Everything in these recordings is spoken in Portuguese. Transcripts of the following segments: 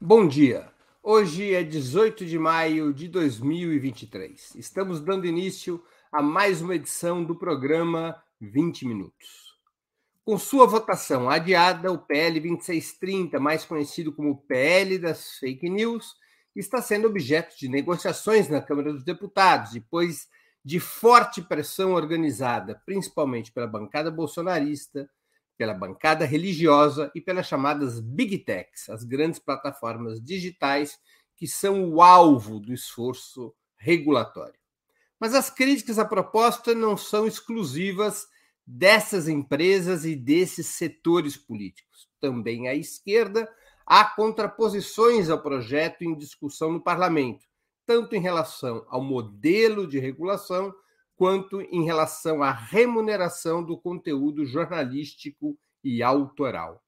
Bom dia. Hoje é 18 de maio de 2023. Estamos dando início a mais uma edição do programa 20 Minutos. Com sua votação adiada, o PL 2630, mais conhecido como PL das Fake News, está sendo objeto de negociações na Câmara dos Deputados, depois de forte pressão organizada, principalmente pela bancada bolsonarista, pela bancada religiosa e pelas chamadas Big Techs, as grandes plataformas digitais que são o alvo do esforço regulatório. Mas as críticas à proposta não são exclusivas dessas empresas e desses setores políticos. Também à esquerda há contraposições ao projeto em discussão no parlamento, tanto em relação ao modelo de regulação quanto em relação à remuneração do conteúdo jornalístico e autoral.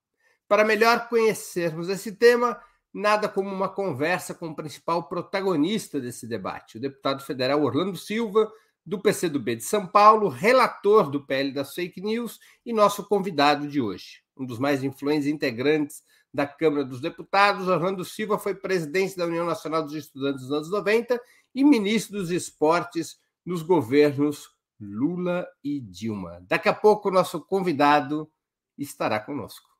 Para melhor conhecermos esse tema, nada como uma conversa com o principal protagonista desse debate, o deputado federal Orlando Silva, do PCdoB de São Paulo, relator do PL das fake news e nosso convidado de hoje. Um dos mais influentes integrantes da Câmara dos Deputados, Orlando Silva foi presidente da União Nacional dos Estudantes nos anos 90 e ministro dos Esportes nos governos Lula e Dilma. Daqui a pouco, nosso convidado estará conosco.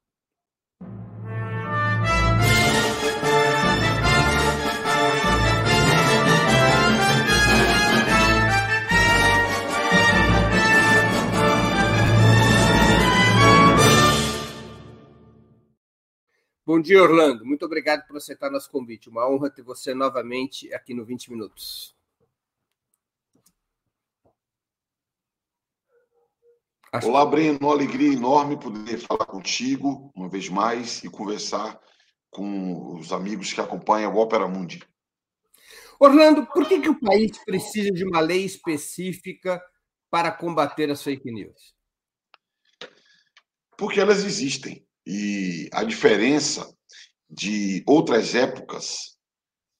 Bom dia, Orlando. Muito obrigado por aceitar nosso convite. Uma honra ter você novamente aqui no 20 Minutos. Acho... Olá, Breno. Uma alegria enorme poder falar contigo uma vez mais e conversar com os amigos que acompanham o Ópera Mundi. Orlando, por que, que o país precisa de uma lei específica para combater as fake news? Porque elas existem. E a diferença de outras épocas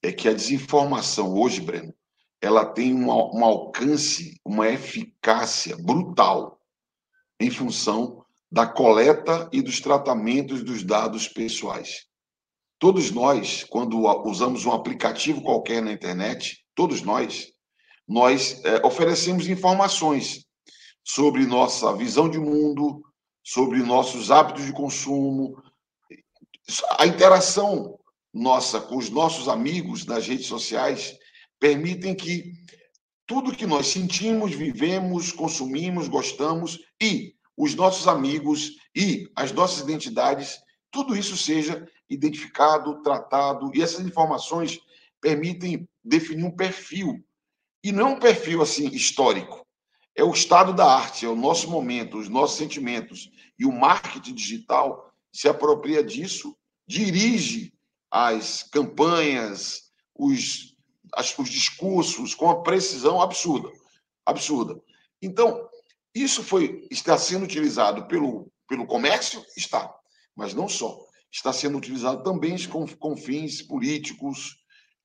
é que a desinformação hoje, Breno, ela tem um, um alcance, uma eficácia brutal em função da coleta e dos tratamentos dos dados pessoais. Todos nós, quando usamos um aplicativo qualquer na internet, todos nós, nós é, oferecemos informações sobre nossa visão de mundo, sobre nossos hábitos de consumo, a interação nossa com os nossos amigos nas redes sociais permitem que tudo que nós sentimos, vivemos, consumimos, gostamos e os nossos amigos e as nossas identidades, tudo isso seja identificado, tratado, e essas informações permitem definir um perfil. E não um perfil assim histórico. É o estado da arte, é o nosso momento, os nossos sentimentos. E o marketing digital se apropria disso, dirige as campanhas, os as, os discursos com uma precisão absurda. Absurda. Então, isso foi, está sendo utilizado pelo, pelo comércio? Está. Mas não só. Está sendo utilizado também com, com fins políticos,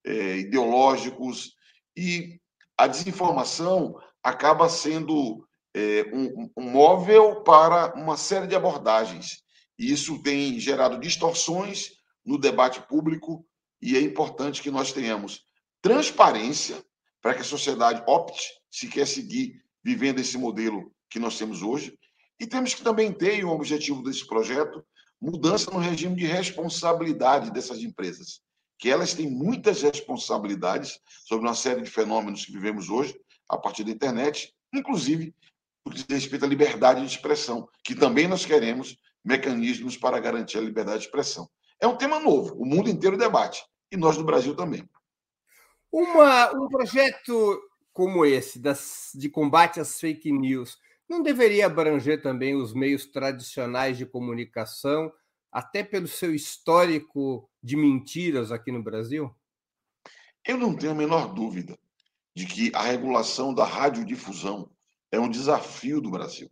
é, ideológicos, e a desinformação acaba sendo é, um, um móvel para uma série de abordagens. E isso tem gerado distorções no debate público, e é importante que nós tenhamos transparência para que a sociedade opte se quer seguir vivendo esse modelo que nós temos hoje. E temos que também ter, o objetivo desse projeto, mudança no regime de responsabilidade dessas empresas, que elas têm muitas responsabilidades sobre uma série de fenômenos que vivemos hoje, a partir da internet, inclusive por respeito à liberdade de expressão, que também nós queremos mecanismos para garantir a liberdade de expressão. É um tema novo, o mundo inteiro debate, e nós no Brasil também. Uma, um projeto como esse, das, de combate às fake news, não deveria abranger também os meios tradicionais de comunicação, até pelo seu histórico de mentiras aqui no Brasil? Eu não tenho a menor dúvida de que a regulação da radiodifusão é um desafio do Brasil.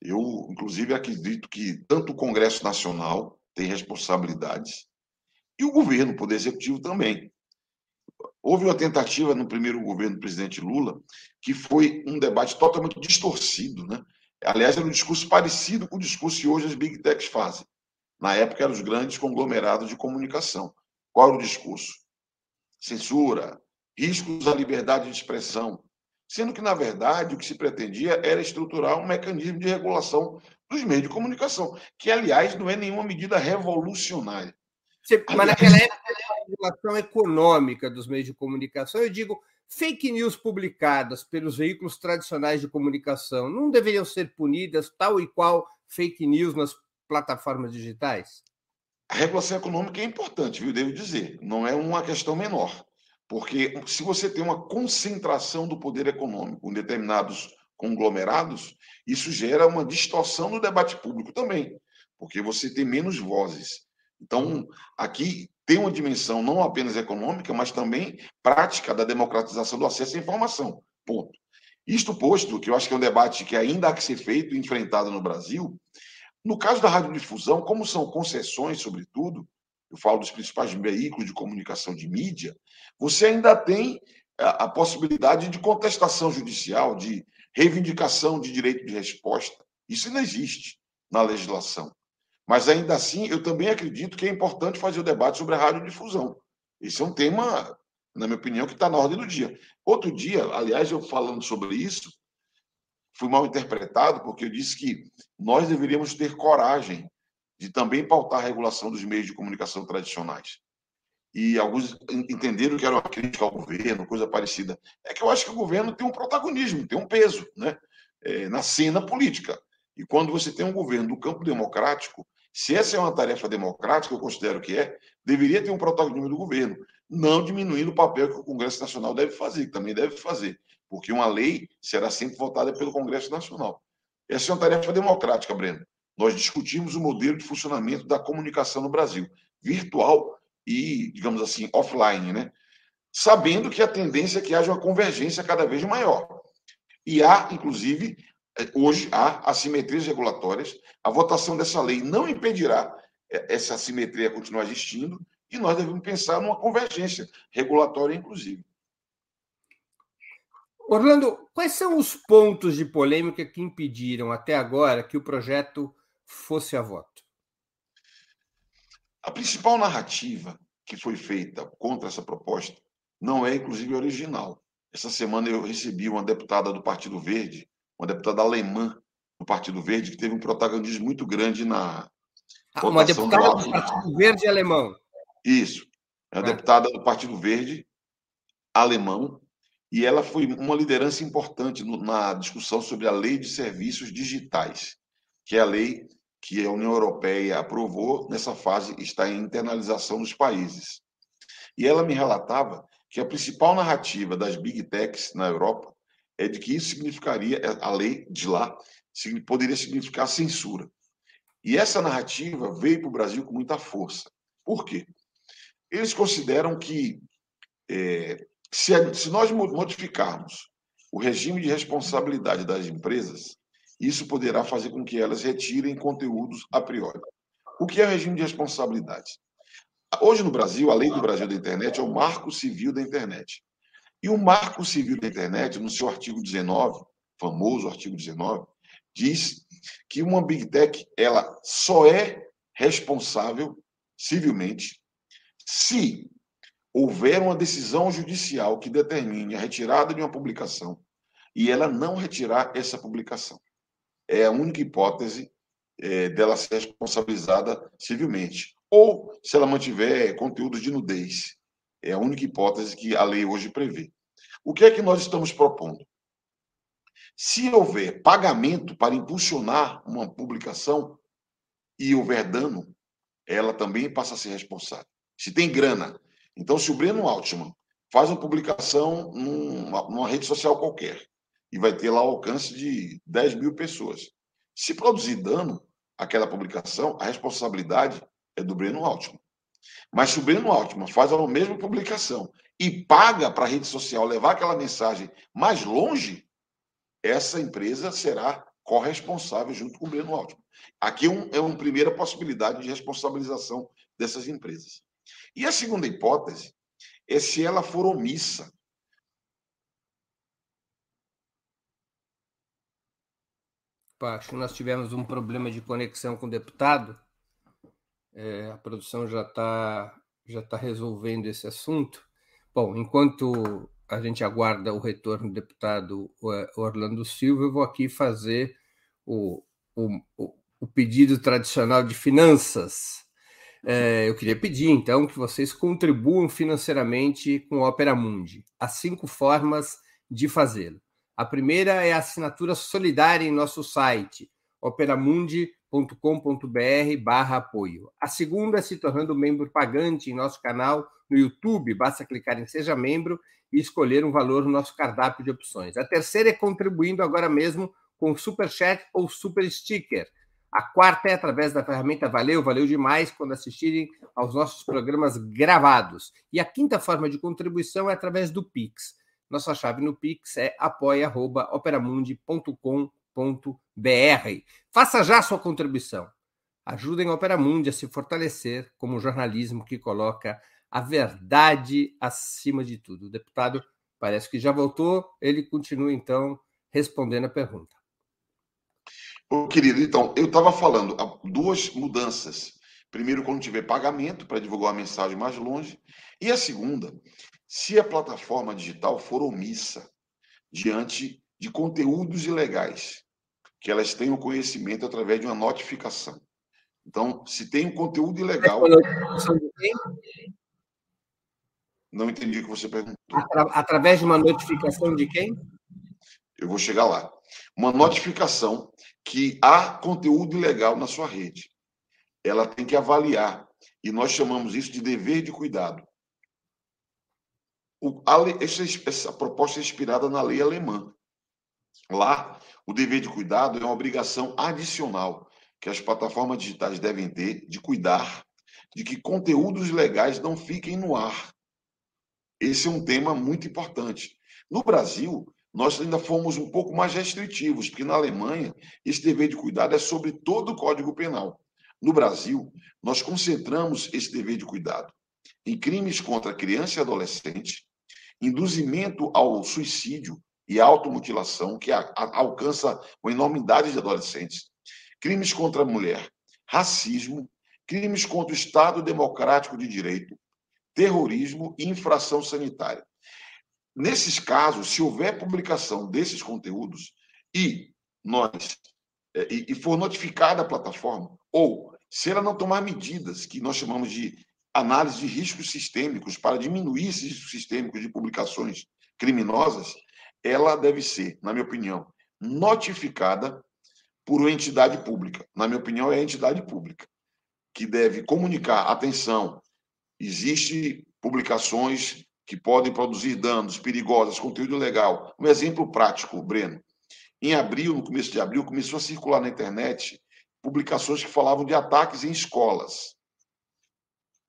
Eu, inclusive, acredito que tanto o Congresso Nacional tem responsabilidades e o governo, o Poder Executivo também. Houve uma tentativa no primeiro governo do presidente Lula, que foi um debate totalmente distorcido. Né? Aliás, era um discurso parecido com o discurso que hoje as big techs fazem. Na época, eram os grandes conglomerados de comunicação. Qual era o discurso? Censura, riscos à liberdade de expressão, sendo que, na verdade, o que se pretendia era estruturar um mecanismo de regulação dos meios de comunicação, que, aliás, não é nenhuma medida revolucionária. Mas naquela época, a regulação econômica dos meios de comunicação, eu digo, fake news publicadas pelos veículos tradicionais de comunicação não deveriam ser punidas tal e qual fake news nas plataformas digitais? A regulação econômica é importante, viu? Devo dizer, não é uma questão menor. Porque se você tem uma concentração do poder econômico em determinados conglomerados, isso gera uma distorção no debate público também, porque você tem menos vozes. Então, aqui tem uma dimensão não apenas econômica, mas também prática da democratização do acesso à informação. Ponto. Isto posto, que eu acho que é um debate que ainda há que ser feito e enfrentado no Brasil, no caso da radiodifusão, como são concessões, sobretudo, eu falo dos principais veículos de comunicação de mídia, você ainda tem a, a possibilidade de contestação judicial, de reivindicação de direito de resposta. Isso não existe na legislação. Mas ainda assim, eu também acredito que é importante fazer o debate sobre a radiodifusão. Esse é um tema, na minha opinião, que está na ordem do dia. Outro dia, aliás, eu falando sobre isso, fui mal interpretado, porque eu disse que nós deveríamos ter coragem de também pautar a regulação dos meios de comunicação tradicionais. E alguns entenderam que era uma crítica ao governo, coisa parecida. É que eu acho que o governo tem um protagonismo, tem um peso né? É, na cena política. E quando você tem um governo do campo democrático, se essa é uma tarefa democrática, eu considero que é, deveria ter um protagonismo do governo, não diminuindo o papel que o Congresso Nacional deve fazer, que também deve fazer, porque uma lei será sempre votada pelo Congresso Nacional. Essa é uma tarefa democrática, Breno. Nós discutimos o modelo de funcionamento da comunicação no Brasil, virtual e, digamos assim, offline, né? Sabendo que a tendência é que haja uma convergência cada vez maior. E há, inclusive, hoje há assimetrias regulatórias. A votação dessa lei não impedirá é, essa assimetria continuar existindo e nós devemos pensar numa convergência regulatória, inclusive. Orlando, quais são os pontos de polêmica que impediram até agora que o projeto fosse a voto? A principal narrativa que foi feita contra essa proposta não é, inclusive, original. Essa semana eu recebi uma deputada do Partido Verde, uma deputada alemã do Partido Verde, que teve um protagonismo muito grande na. Ah, uma deputada do, do Partido Verde alemão. Isso. É uma é. deputada do Partido Verde alemão, e ela foi uma liderança importante no, na discussão sobre a lei de serviços digitais, que é a lei que a União Europeia aprovou, nessa fase está em internalização nos países. E ela me relatava que a principal narrativa das big techs na Europa é de que isso significaria, a lei de lá, poderia significar censura. E essa narrativa veio para o Brasil com muita força. Por quê? Eles consideram que é, se, se nós modificarmos o regime de responsabilidade das empresas, isso poderá fazer com que elas retirem conteúdos a priori. O que é regime de responsabilidade? Hoje no Brasil, a lei do Brasil da internet é o Marco Civil da Internet. E o Marco Civil da Internet, no seu artigo 19, famoso artigo 19, diz que uma Big Tech ela só é responsável civilmente se houver uma decisão judicial que determine a retirada de uma publicação e ela não retirar essa publicação. É a única hipótese é, dela ser responsabilizada civilmente. Ou se ela mantiver conteúdos de nudez, é a única hipótese que a lei hoje prevê. O que é que nós estamos propondo? Se houver pagamento para impulsionar uma publicação e houver dano, ela também passa a ser responsável. Se tem grana. Então, se o Breno Altman faz uma publicação numa, numa rede social qualquer e vai ter lá o alcance de 10 mil pessoas. Se produzir dano àquela publicação, a responsabilidade é do Breno Altman. Mas se o Breno Altman faz a mesma publicação e paga para a rede social levar aquela mensagem mais longe, essa empresa será corresponsável junto com o Breno Altman. Aqui é, um, é uma primeira possibilidade de responsabilização dessas empresas. E a segunda hipótese é se ela for omissa. Acho que nós tivemos um problema de conexão com o deputado. É, a produção já está já está resolvendo esse assunto. Bom, enquanto a gente aguarda o retorno do deputado Orlando Silva, eu vou aqui fazer o, o, o pedido tradicional de finanças. É, eu queria pedir, então, que vocês contribuam financeiramente com o Opera Mundi. Há cinco formas de fazê-lo. A primeira é a assinatura solidária em nosso site, operamundi.com.br barra apoio. A segunda é se tornando membro pagante em nosso canal no YouTube. Basta clicar em Seja Membro e escolher um valor no nosso cardápio de opções. A terceira é contribuindo agora mesmo com Super Chat ou Super Sticker. A quarta é através da ferramenta Valeu, valeu demais quando assistirem aos nossos programas gravados. E a quinta forma de contribuição é através do Pix. Nossa chave no Pix é apoia.operamundi.com.br. Faça já sua contribuição. Ajudem a Operamundi a se fortalecer como um jornalismo que coloca a verdade acima de tudo. O deputado parece que já voltou, ele continua então respondendo a pergunta. Ô, querido, então, eu estava falando duas mudanças. Primeiro, quando tiver pagamento para divulgar uma mensagem mais longe. E a segunda, se a plataforma digital for omissa diante de conteúdos ilegais, que elas tenham conhecimento através de uma notificação. Então, se tem um conteúdo ilegal. Não entendi o que você perguntou. Através de uma notificação de quem? Eu vou chegar lá. Uma notificação que há conteúdo ilegal na sua rede. Ela tem que avaliar. E nós chamamos isso de dever de cuidado. O, a, essa, essa proposta é inspirada na lei alemã. Lá, o dever de cuidado é uma obrigação adicional que as plataformas digitais devem ter de cuidar de que conteúdos legais não fiquem no ar. Esse é um tema muito importante. No Brasil, nós ainda fomos um pouco mais restritivos, porque na Alemanha esse dever de cuidado é sobre todo o Código Penal. No Brasil, nós concentramos esse dever de cuidado em crimes contra criança e adolescente, induzimento ao suicídio e automutilação, que alcança uma enormidade de adolescentes, crimes contra a mulher, racismo, crimes contra o Estado Democrático de Direito, terrorismo e infração sanitária. Nesses casos, se houver publicação desses conteúdos e nós é, e, e for notificada a plataforma, ou se ela não tomar medidas que nós chamamos de análise de riscos sistêmicos para diminuir esses riscos sistêmicos de publicações criminosas, ela deve ser, na minha opinião, notificada por uma entidade pública. Na minha opinião, é a entidade pública que deve comunicar, atenção, existe publicações que podem produzir danos perigosos, conteúdo ilegal. Um exemplo prático, Breno. Em abril, no começo de abril, começou a circular na internet publicações que falavam de ataques em escolas.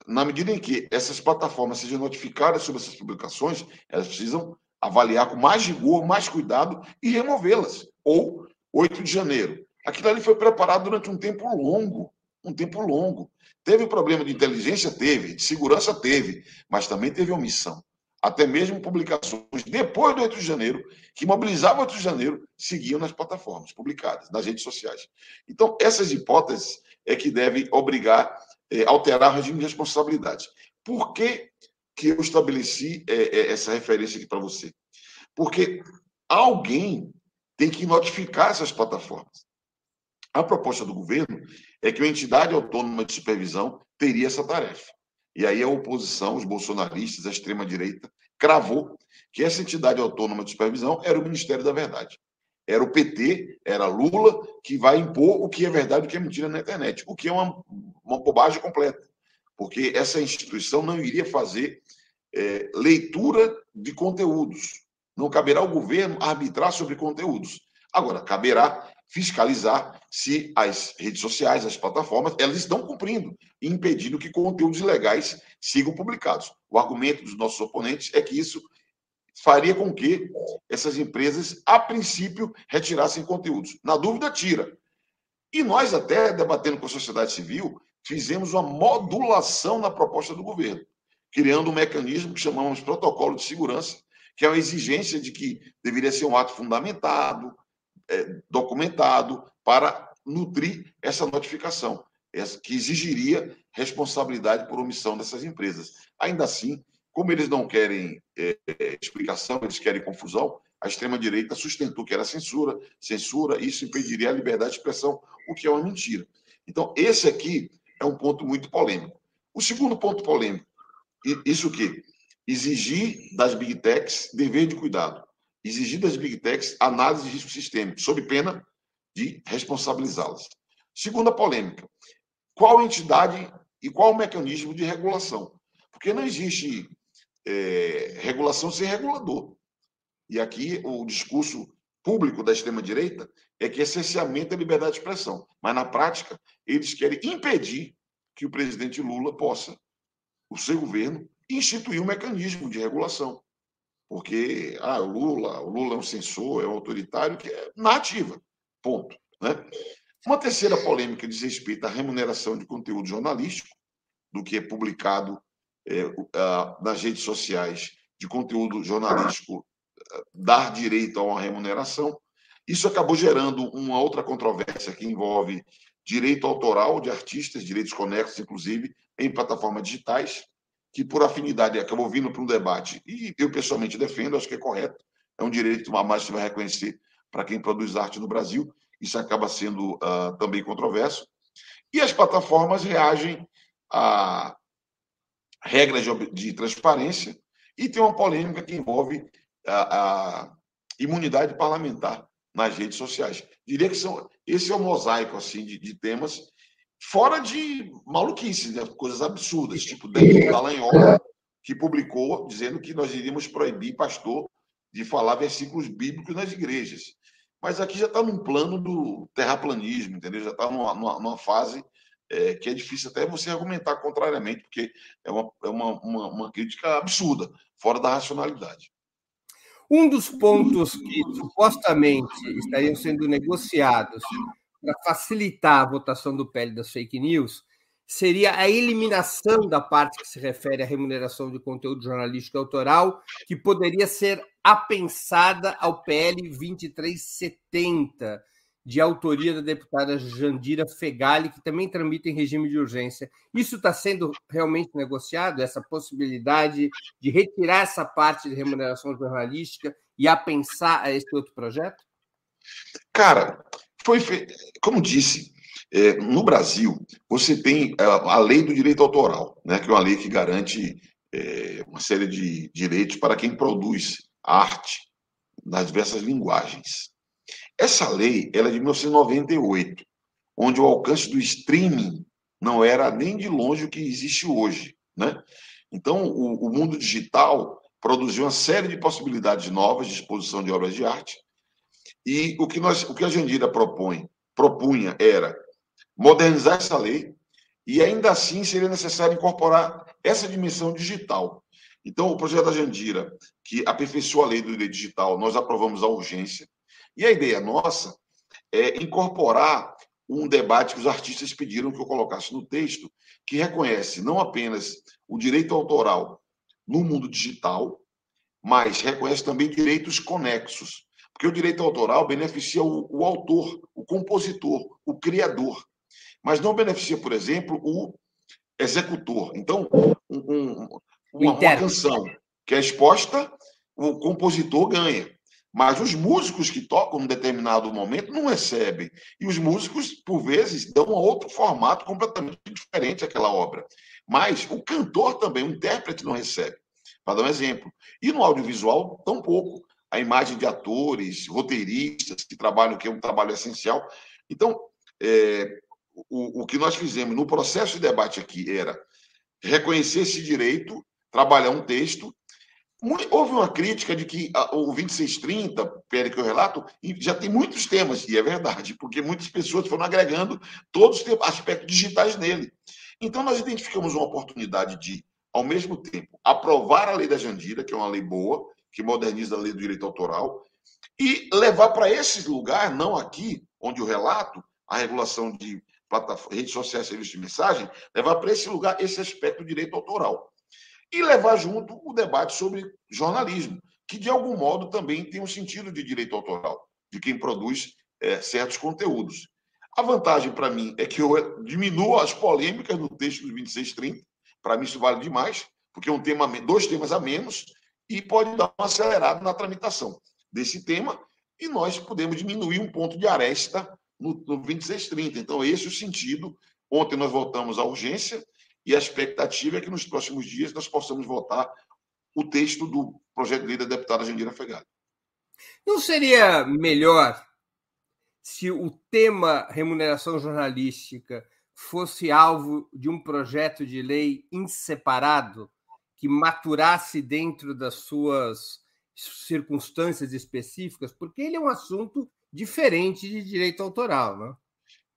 Na medida em que essas plataformas sejam notificadas sobre essas publicações, elas precisam avaliar com mais rigor, mais cuidado e removê-las. Ou 8 de janeiro. Aquilo ali foi preparado durante um tempo longo, um tempo longo. Teve problema de inteligência? Teve. De segurança? Teve. Mas também teve omissão. Até mesmo publicações depois do 8 de janeiro, que mobilizavam o 8 de janeiro, seguiam nas plataformas publicadas, nas redes sociais. Então, essas hipóteses é que devem obrigar, é, alterar o regime de responsabilidade. Por que, que eu estabeleci é, é, essa referência aqui para você? Porque alguém tem que notificar essas plataformas. A proposta do governo é que uma entidade autônoma de supervisão teria essa tarefa. E aí a oposição, os bolsonaristas, a extrema-direita, cravou que essa entidade autônoma de supervisão era o Ministério da Verdade. Era o PT, era Lula, que vai impor o que é verdade e o que é mentira na internet, o que é uma, uma bobagem completa. Porque essa instituição não iria fazer é, leitura de conteúdos. Não caberá ao governo arbitrar sobre conteúdos. Agora, caberá fiscalizar se as redes sociais, as plataformas, elas estão cumprindo impedindo que conteúdos ilegais sigam publicados. O argumento dos nossos oponentes é que isso faria com que essas empresas, a princípio, retirassem conteúdos. Na dúvida, tira. E nós, até debatendo com a sociedade civil, fizemos uma modulação na proposta do governo, criando um mecanismo que chamamos protocolo de segurança, que é uma exigência de que deveria ser um ato fundamentado, é, documentado para nutrir essa notificação. que exigiria responsabilidade por omissão dessas empresas. Ainda assim, como eles não querem é, é, explicação, eles querem confusão, a extrema-direita sustentou que era censura, censura, isso impediria a liberdade de expressão, o que é uma mentira. Então, esse aqui é um ponto muito polêmico. O segundo ponto polêmico, isso o quê? Exigir das big techs dever de cuidado. Exigir das big techs análise de risco sistêmico, sob pena de responsabilizá-las. Segunda polêmica, qual entidade e qual mecanismo de regulação? Porque não existe é, regulação sem regulador. E aqui o discurso público da extrema-direita é que essencialmente é liberdade de expressão. Mas, na prática, eles querem impedir que o presidente Lula possa, o seu governo, instituir um mecanismo de regulação. Porque ah, o Lula, o Lula é um censor, é um autoritário, que é nativa. Ponto. Né? Uma terceira polêmica diz respeito à remuneração de conteúdo jornalístico, do que é publicado é, nas redes sociais de conteúdo jornalístico, dar direito a uma remuneração. Isso acabou gerando uma outra controvérsia que envolve direito autoral de artistas, direitos conexos, inclusive, em plataformas digitais, que por afinidade acabou vindo para um debate, e eu pessoalmente defendo, acho que é correto, é um direito que mais se vai reconhecer para quem produz arte no Brasil, isso acaba sendo uh, também controverso. E as plataformas reagem a regras de, de transparência e tem uma polêmica que envolve a, a imunidade parlamentar nas redes sociais. Diria que são, esse é o um mosaico assim, de, de, temas, fora de maluquices, né? coisas absurdas, tipo David Dallagnol, que publicou dizendo que nós iríamos proibir pastor de falar versículos bíblicos nas igrejas. Mas aqui já está num plano do terraplanismo, entendeu? Já está numa, numa, numa, fase é, que é difícil até você argumentar contrariamente, porque é uma, é uma, uma, uma crítica absurda, fora da racionalidade. Um dos pontos que supostamente estariam sendo negociados para facilitar a votação do PL das fake news seria a eliminação da parte que se refere à remuneração de conteúdo jornalístico autoral, que poderia ser apensada ao PL 2370, de autoria da deputada Jandira Fegali, que também tramita em regime de urgência. Isso está sendo realmente negociado, essa possibilidade de retirar essa parte de remuneração jornalística e a pensar a esse outro projeto? Cara, foi como disse, é, no Brasil, você tem a, a, lei do direito autoral, né, que é uma lei que garante é, uma série de direitos para quem produz arte nas diversas linguagens. Essa lei ela é de 1998, onde o alcance do streaming não era nem de longe o que existe hoje. Né? Então, o, o mundo digital produziu uma série de possibilidades novas de exposição de obras de arte. E o que, nós, o que a Jandira propõe, propunha era modernizar essa lei e ainda assim seria necessário incorporar essa dimensão digital. Então, o projeto da Jandira, que aperfeiçoa a lei do direito digital, nós aprovamos a urgência, e a ideia nossa é incorporar um debate que os artistas pediram que eu colocasse no texto, que reconhece não apenas o direito autoral no mundo digital, mas reconhece também direitos conexos. Porque o direito autoral beneficia o, o autor, o compositor, o criador, mas não beneficia, por exemplo, o executor. Então, um, um, uma, uma canção que é exposta, o compositor ganha. Mas os músicos que tocam num determinado momento não recebem. E os músicos, por vezes, dão outro formato completamente diferente àquela obra. Mas o cantor também, o intérprete, não recebe. Para dar um exemplo. E no audiovisual, tampouco. A imagem de atores, roteiristas que trabalham, que é um trabalho essencial. Então, é, o, o que nós fizemos no processo de debate aqui era reconhecer esse direito, trabalhar um texto Houve uma crítica de que o 2630, pelo que eu relato, já tem muitos temas, e é verdade, porque muitas pessoas foram agregando todos os aspectos digitais nele. Então, nós identificamos uma oportunidade de, ao mesmo tempo, aprovar a lei da Jandira, que é uma lei boa, que moderniza a lei do direito autoral, e levar para esse lugar, não aqui, onde o relato, a regulação de redes sociais, serviços de mensagem, levar para esse lugar esse aspecto do direito autoral e levar junto o debate sobre jornalismo, que de algum modo também tem um sentido de direito autoral, de quem produz é, certos conteúdos. A vantagem para mim é que eu diminuo as polêmicas no texto dos 2630. Para mim isso vale demais, porque é um tema, dois temas a menos e pode dar uma acelerada na tramitação desse tema e nós podemos diminuir um ponto de aresta no, no 2630. Então, esse é o sentido. Ontem nós voltamos à urgência e a expectativa é que nos próximos dias nós possamos votar o texto do projeto de lei da deputada Jandira Fegali. Não seria melhor se o tema remuneração jornalística fosse alvo de um projeto de lei inseparado que maturasse dentro das suas circunstâncias específicas, porque ele é um assunto diferente de direito autoral, né?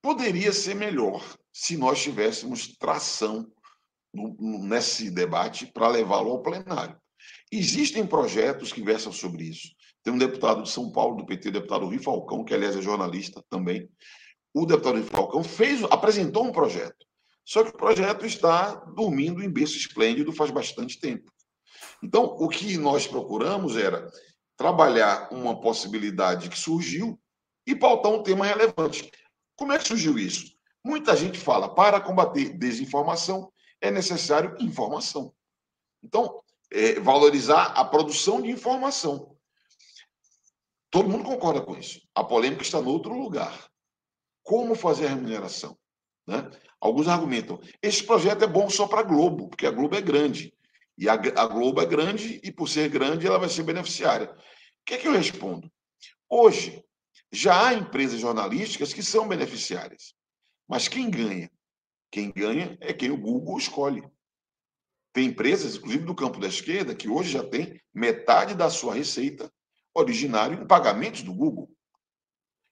Poderia ser melhor se nós tivéssemos tração nesse debate para levá-lo ao plenário. Existem projetos que versam sobre isso. Tem um deputado de São Paulo, do PT, o deputado Rui Falcão, que aliás é jornalista também. O deputado Rui Falcão fez, apresentou um projeto. Só que o projeto está dormindo em berço esplêndido faz bastante tempo. Então, o que nós procuramos era trabalhar uma possibilidade que surgiu e pautar um tema relevante. Como é que surgiu isso? Muita gente fala, para combater desinformação é necessário informação. Então, é, valorizar a produção de informação. Todo mundo concorda com isso. A polêmica está no outro lugar. Como fazer a remuneração? Né? Alguns argumentam, esse projeto é bom só para a Globo, porque a Globo é grande. E a, a, Globo é grande, e por ser grande, ela vai ser beneficiária. O que, é que eu respondo? Hoje, já há empresas jornalísticas que são beneficiárias. Mas quem ganha? Quem ganha é quem o Google escolhe. Tem empresas, inclusive do campo da esquerda, que hoje já tem metade da sua receita originário em pagamentos do Google.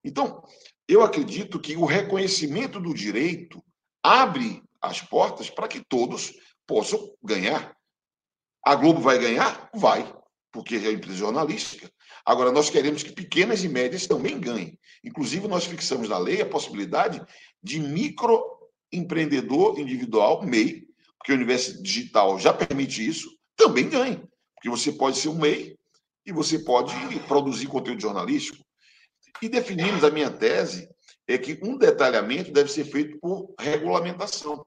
Então, eu acredito que o reconhecimento do direito abre as portas para que todos possam ganhar. A Globo vai ganhar? Vai, porque é empresa jornalística. Agora, nós queremos que pequenas e médias também ganhem. Inclusive, nós fixamos na lei a possibilidade de microempreendedor individual, MEI, porque o universo digital já permite isso, também ganhe. Porque você pode ser um MEI e você pode produzir conteúdo jornalístico. E definimos a minha tese é que um detalhamento deve ser feito por regulamentação.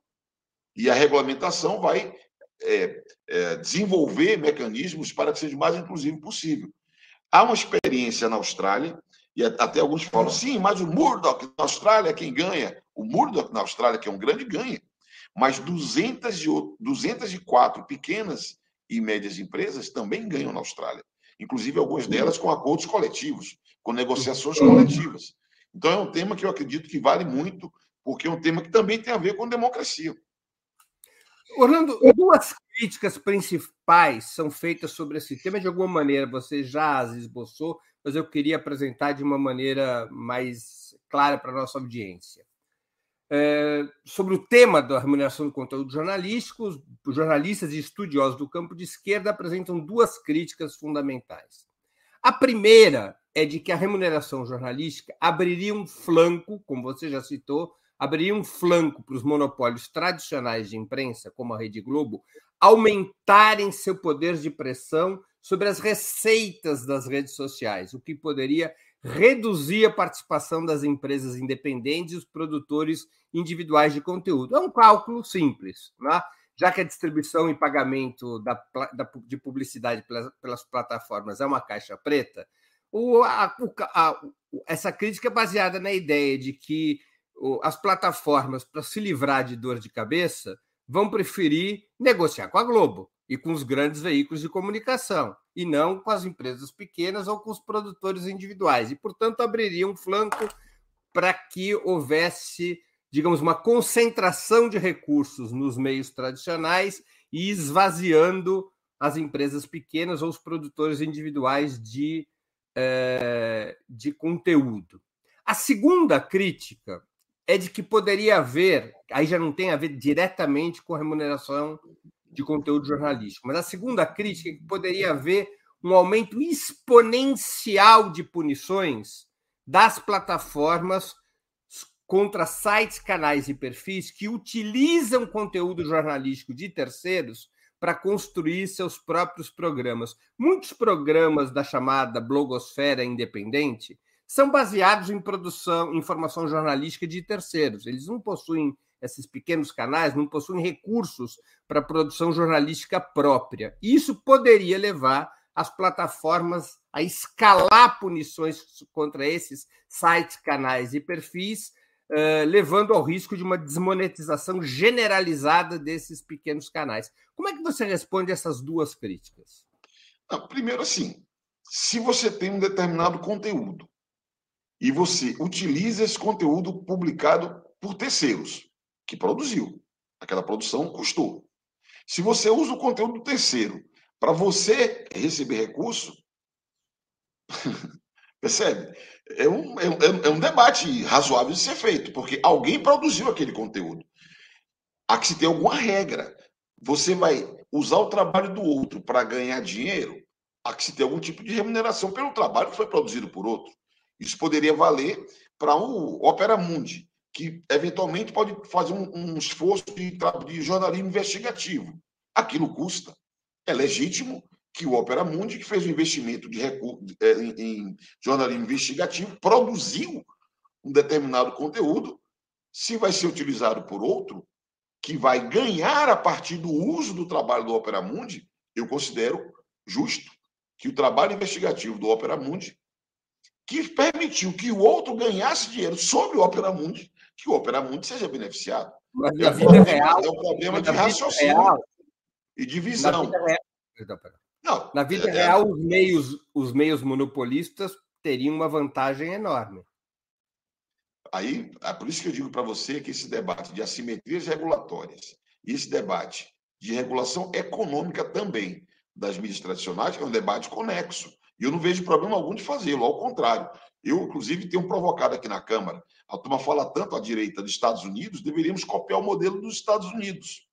E a regulamentação vai é, é, desenvolver mecanismos para que seja o mais inclusivo possível. Há uma experiência na Austrália, e até alguns falam, sim, mas o Murdoch na Austrália é quem ganha. O Murdoch na Austrália, que é um grande, ganha. Mas 200 e, 204 pequenas e médias empresas também ganham na Austrália. Inclusive, algumas delas com acordos coletivos, com negociações coletivas. Então, é um tema que eu acredito que vale muito, porque é um tema que também tem a ver com democracia. Orlando, duas críticas principais são feitas sobre esse tema. De alguma maneira, você já as esboçou, mas eu queria apresentar de uma maneira mais clara para a nossa audiência. É, sobre o tema da remuneração do conteúdo jornalístico, jornalistas e estudiosos do campo de esquerda apresentam duas críticas fundamentais. A primeira é de que a remuneração jornalística abriria um flanco, como você já citou, abriria um flanco para os monopólios tradicionais de imprensa, como a Rede Globo, aumentarem seu poder de pressão sobre as receitas das redes sociais, o que poderia reduzir a participação das empresas independentes e os produtores individuais de conteúdo. É um cálculo simples, né? já que a distribuição e pagamento da, da, de publicidade pelas, pelas, plataformas é uma caixa preta, o, a, a, essa crítica é baseada na ideia de que as plataformas, para se livrar de dor de cabeça, vão preferir negociar com a Globo e com os grandes veículos de comunicação, e não com as empresas pequenas ou com os produtores individuais. E, portanto, abriria um flanco para que houvesse, digamos, uma concentração de recursos nos meios tradicionais e esvaziando as empresas pequenas ou os produtores individuais de, eh, de conteúdo. A segunda crítica é de que poderia haver, aí já não tem a ver diretamente com remuneração de conteúdo jornalístico, mas a segunda crítica é que poderia haver um aumento exponencial de punições das plataformas contra sites, canais e perfis que utilizam conteúdo jornalístico de terceiros para construir seus próprios programas. Muitos programas da chamada blogosfera independente são baseados em produção, informação jornalística de terceiros. Eles não possuem esses pequenos canais, não possuem recursos para produção jornalística própria. Isso poderia levar as plataformas a escalar punições contra esses sites, canais e perfis, uh, levando ao risco de uma desmonetização generalizada desses pequenos canais. Como é que você responde essas duas críticas? Não, primeiro, assim, se você tem um determinado conteúdo e você utiliza esse conteúdo publicado por terceiros, que produziu, aquela produção custou. Se você usa o conteúdo do terceiro para você receber recurso, percebe? É um, é, é, é um debate razoável de ser feito, porque alguém produziu aquele conteúdo. Há que se ter alguma regra. Você vai usar o trabalho do outro para ganhar dinheiro, há que se ter algum tipo de remuneração pelo trabalho que foi produzido por outro. Isso poderia valer para o Opera Mundi, que eventualmente pode fazer um, um esforço de, de jornalismo investigativo. Aquilo custa. É legítimo que o Opera Mundi, que fez um investimento de recurso, é, em, em jornalismo investigativo, produziu um determinado conteúdo, se vai ser utilizado por outro, que vai ganhar a partir do uso do trabalho do Opera Mundi, eu considero justo que o trabalho investigativo do Opera Mundi, que permitiu que o outro ganhasse dinheiro sobre o Opera Mundi, que o Opera Mundi seja beneficiado. Mas é, um problema, real, é um problema de raciocínio. Real, e vida, real, Não, na vida é, é, real, os meios, os meios monopolistas teriam uma vantagem enorme. Aí, é por isso que eu digo para você que esse debate de assimetrias regulatórias e esse debate de regulação econômica também das mídias tradicionais é um debate conexo. E eu não vejo problema algum de fazê-lo, ao contrário. Eu, inclusive, tenho provocado aqui na Câmara. A turma fala tanto à direita dos Estados Unidos, deveríamos copiar o modelo dos Estados Unidos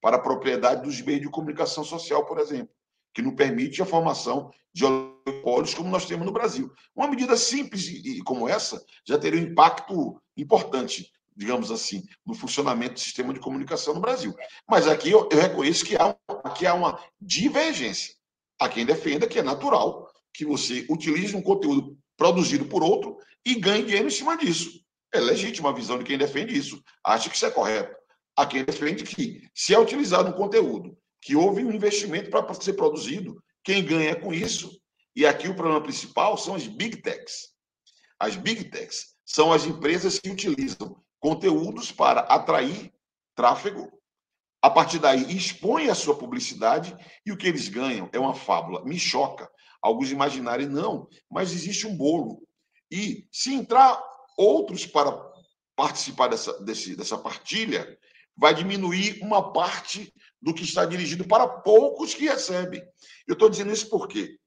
para a propriedade dos meios de comunicação social, por exemplo, que não permite a formação de oligopólios como nós temos no Brasil. Uma medida simples e como essa já teria um impacto importante, digamos assim, no funcionamento do sistema de comunicação no Brasil. Mas aqui eu, reconheço que há, aqui há uma divergência. Há quem defenda que é natural que você utilize um conteúdo produzido por outro e ganhe dinheiro em cima disso. É legítima a visão de quem defende isso. Acha que isso é correto a quem defende que, se é utilizado um conteúdo que houve um investimento para ser produzido, quem ganha com isso, e aqui o problema principal são as big techs. As big techs são as empresas que utilizam conteúdos para atrair tráfego, a partir daí expõem a sua publicidade e o que eles ganham é uma fábula. Me choca alguns imaginarem, não, mas existe um bolo. E se entrar outros para participar dessa, desse, dessa partilha, vai diminuir uma parte do que está dirigido para poucos que recebem. Eu estou dizendo isso porque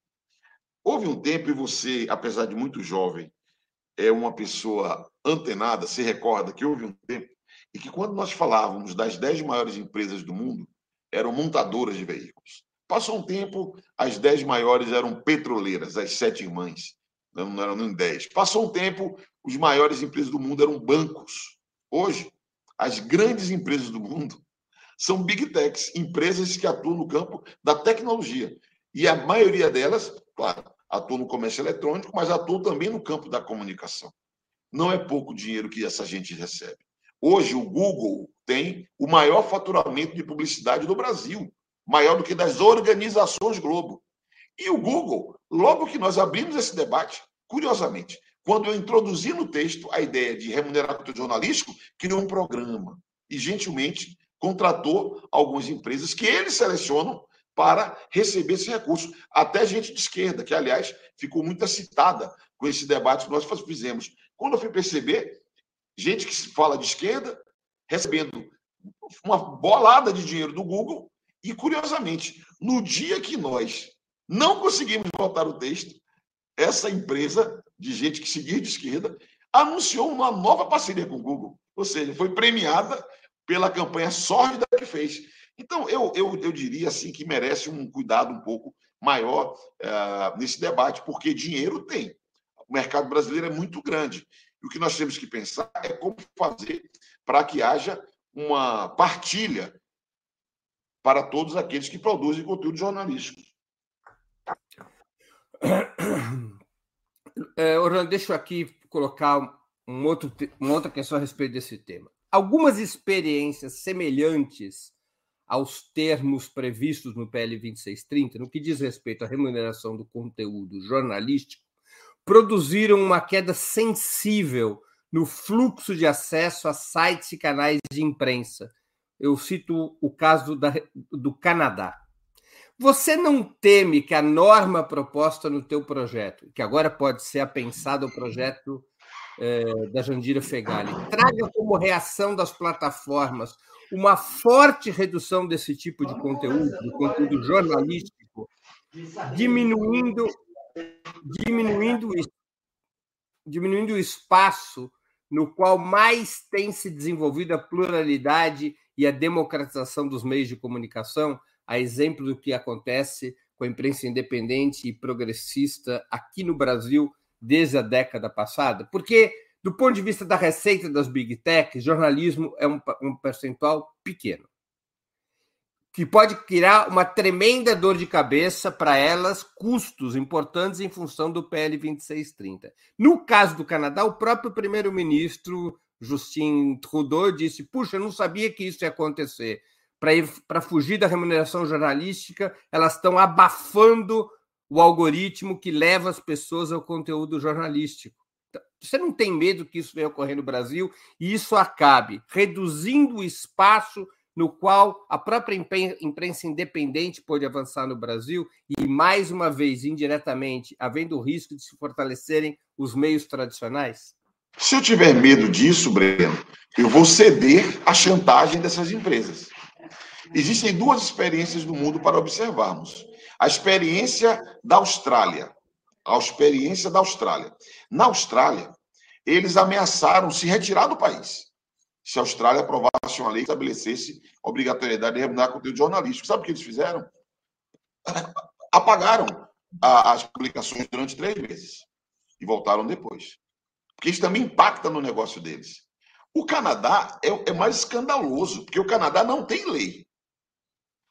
houve um tempo e você, apesar de muito jovem, é uma pessoa antenada, se recorda que houve um tempo e que quando nós falávamos das dez maiores empresas do mundo, eram montadoras de veículos. Passou um tempo, as dez maiores eram petroleiras, as sete irmãs, não eram nem dez. Passou um tempo, os maiores empresas do mundo eram bancos. Hoje, as grandes empresas do mundo são big techs, empresas que atuam no campo da tecnologia. E a maioria delas, claro, atuam no comércio eletrônico, mas atuam também no campo da comunicação. Não é pouco dinheiro que essa gente recebe. Hoje, o Google tem o maior faturamento de publicidade do Brasil, maior do que das organizações Globo. E o Google, logo que nós abrimos esse debate, curiosamente, quando eu introduzi no texto a ideia de remunerar conteúdo jornalístico, criou um programa e, gentilmente, contratou algumas empresas que eles selecionam para receber esse recurso. Até gente de esquerda, que, aliás, ficou muito excitada com esse debate que nós fizemos. Quando eu fui perceber, gente que fala de esquerda recebendo uma bolada de dinheiro do Google e, curiosamente, no dia que nós não conseguimos votar o texto, essa empresa de gente que seguia de esquerda, anunciou uma nova parceria com o Google. Ou seja, foi premiada pela campanha sórdida que fez. Então, eu, eu, eu diria assim que merece um cuidado um pouco maior uh, nesse debate, porque dinheiro tem. O mercado brasileiro é muito grande. E o que nós temos que pensar é como fazer para que haja uma partilha para todos aqueles que produzem conteúdo jornalístico. é, Orlando, deixa eu aqui colocar um outro, uma outra questão a respeito desse tema. Algumas experiências semelhantes aos termos previstos no PL 2630, no que diz respeito à remuneração do conteúdo jornalístico, produziram uma queda sensível no fluxo de acesso a sites e canais de imprensa. Eu cito o caso da, do Canadá. Você não teme que a norma proposta no teu projeto, que agora pode ser apensada ao projeto é, da Jandira Fegali, traga como reação das plataformas uma forte redução desse tipo de conteúdo, do conteúdo jornalístico, diminuindo, diminuindo, diminuindo o espaço no qual mais tem se desenvolvido a pluralidade e a democratização dos meios de comunicação, a exemplo do que acontece com a imprensa independente e progressista aqui no Brasil desde a década passada? Porque, do ponto de vista da receita das big tech, jornalismo é um, um percentual pequeno, que pode criar uma tremenda dor de cabeça para elas, custos importantes em função do PL 2630. No caso do Canadá, o próprio primeiro-ministro Justin Trudeau disse: Puxa, eu não sabia que isso ia acontecer para ir para fugir da remuneração jornalística, elas estão abafando o algoritmo que leva as pessoas ao conteúdo jornalístico. Então, você não tem medo que isso venha ocorrer no Brasil e isso acabe reduzindo o espaço no qual a própria imprensa independente pode avançar no Brasil e, mais uma vez, indiretamente, havendo o risco de se fortalecerem os meios tradicionais? Se eu tiver medo disso, Breno, eu vou ceder à chantagem dessas empresas. Existem duas experiências do mundo para observarmos. A experiência da Austrália. A experiência da Austrália. Na Austrália, eles ameaçaram se retirar do país. Se a Austrália aprovasse uma lei que estabelecesse obrigatoriedade de remunerar conteúdo jornalístico. Sabe o que eles fizeram? Apagaram as publicações durante três meses e voltaram depois. Porque isso também impacta no negócio deles. O Canadá é, é mais escandaloso, porque o Canadá não tem lei.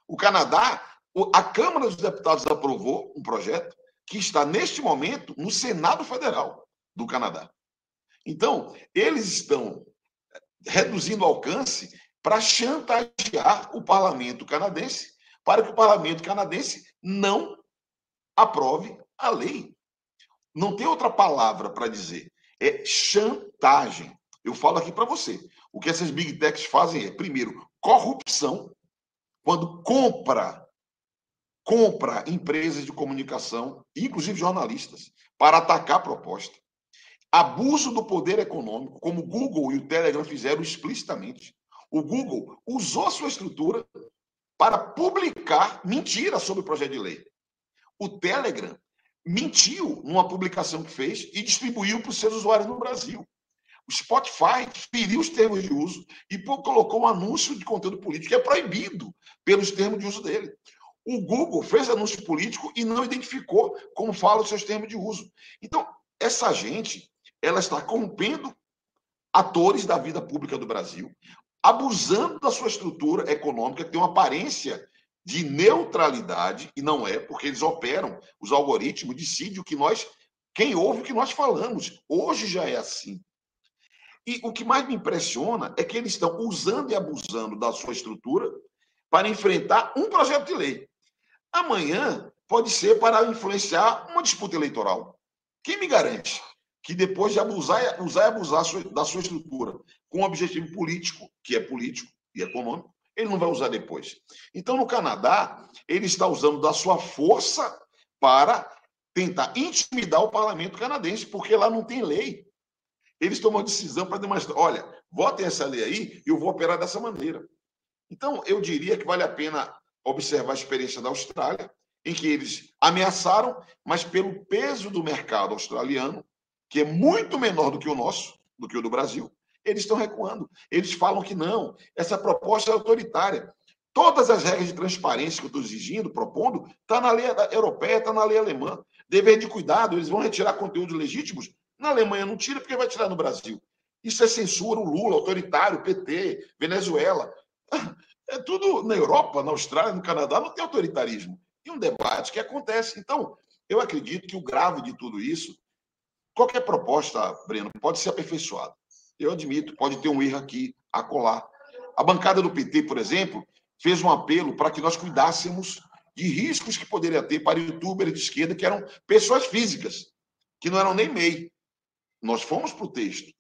O Canadá, a Câmara dos Deputados aprovou um projeto que está, neste momento, no Senado Federal do Canadá. Então, eles estão reduzindo o alcance para chantagear o parlamento canadense, para que o parlamento canadense não aprove a lei. Não tem outra palavra para dizer. É chantagem. Eu falo aqui para você. O que essas big techs fazem é, primeiro, corrupção quando compra compra empresas de comunicação, inclusive jornalistas, para atacar a proposta. Abuso do poder econômico, como o Google e o Telegram fizeram explicitamente. O Google usou sua estrutura para publicar mentiras sobre o projeto de lei. O Telegram mentiu numa publicação que fez e distribuiu para os seus usuários no Brasil. O Spotify feriu os termos de uso e colocou um anúncio de conteúdo político que é proibido pelos termos de uso dele. O Google fez anúncio político e não identificou como fala os seus termos de uso. Então, essa gente, ela está corrompendo atores da vida pública do Brasil, abusando da sua estrutura econômica, que tem uma aparência de neutralidade, e não é, porque eles operam, os algoritmos decidem o que nós, quem ouve o que nós falamos. Hoje já é assim. E o que mais me impressiona é que eles estão usando e abusando da sua estrutura para enfrentar um projeto de lei. Amanhã pode ser para influenciar uma disputa eleitoral. Quem me garante que depois de abusar, usar e abusar da sua estrutura com um objetivo político, que é político e econômico, ele não vai usar depois. Então, no Canadá, ele está usando da sua força para tentar intimidar o parlamento canadense, porque lá não tem lei eles tomam a decisão para demonstrar: olha, votem essa lei aí e eu vou operar dessa maneira. Então, eu diria que vale a pena observar a experiência da Austrália, em que eles ameaçaram, mas pelo peso do mercado australiano, que é muito menor do que o nosso, do que o do Brasil, eles estão recuando. Eles falam que não, essa proposta é autoritária. Todas as regras de transparência que eu estou exigindo, propondo, está na lei europeia, está na lei alemã. Dever de cuidado, eles vão retirar conteúdos legítimos na Alemanha não tira porque vai tirar no Brasil. Isso é censura, o Lula, autoritário, PT, Venezuela. É tudo na Europa, na Austrália, no Canadá, não tem autoritarismo. E um debate que acontece. Então, eu acredito que o grave de tudo isso qualquer proposta, Breno, pode ser aperfeiçoada. Eu admito, pode ter um erro aqui, acolá. A bancada do PT, por exemplo, fez um apelo para que nós cuidássemos de riscos que poderia ter para youtubers de esquerda, que eram pessoas físicas, que não eram nem MEI. Nós fomos para o texto.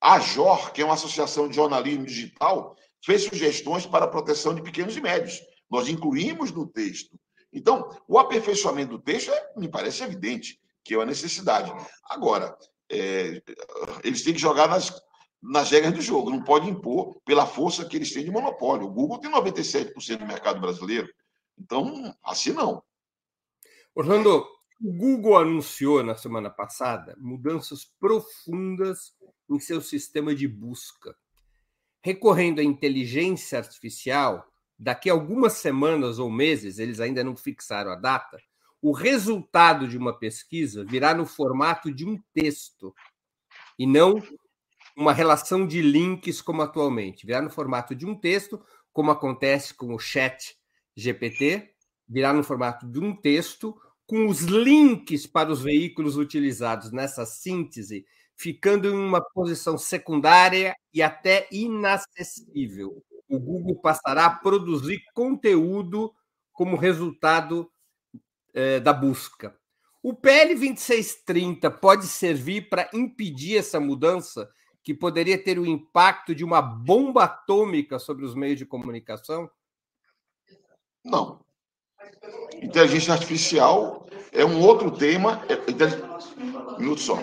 A JOR, que é uma associação de jornalismo digital, fez sugestões para a proteção de pequenos e médios. Nós incluímos no texto. Então, o aperfeiçoamento do texto é, me parece evidente que é uma necessidade. Agora, é, eles têm que jogar nas, nas regras do jogo, não pode impor pela força que eles têm de monopólio. O Google tem 97% do mercado brasileiro. Então, assim não. Orlando, o Google anunciou na semana passada mudanças profundas em seu sistema de busca. Recorrendo à inteligência artificial, daqui a algumas semanas ou meses, eles ainda não fixaram a data, o resultado de uma pesquisa virá no formato de um texto e não uma relação de links como atualmente. Virá no formato de um texto, como acontece com o chat GPT, virá no formato de um texto com os links para os veículos utilizados nessa síntese ficando em uma posição secundária e até inacessível. O Google passará a produzir conteúdo como resultado é, da busca. O PL 2630 pode servir para impedir essa mudança, que poderia ter o impacto de uma bomba atômica sobre os meios de comunicação? Não. Inteligência artificial é um outro tema. É... Minuto só.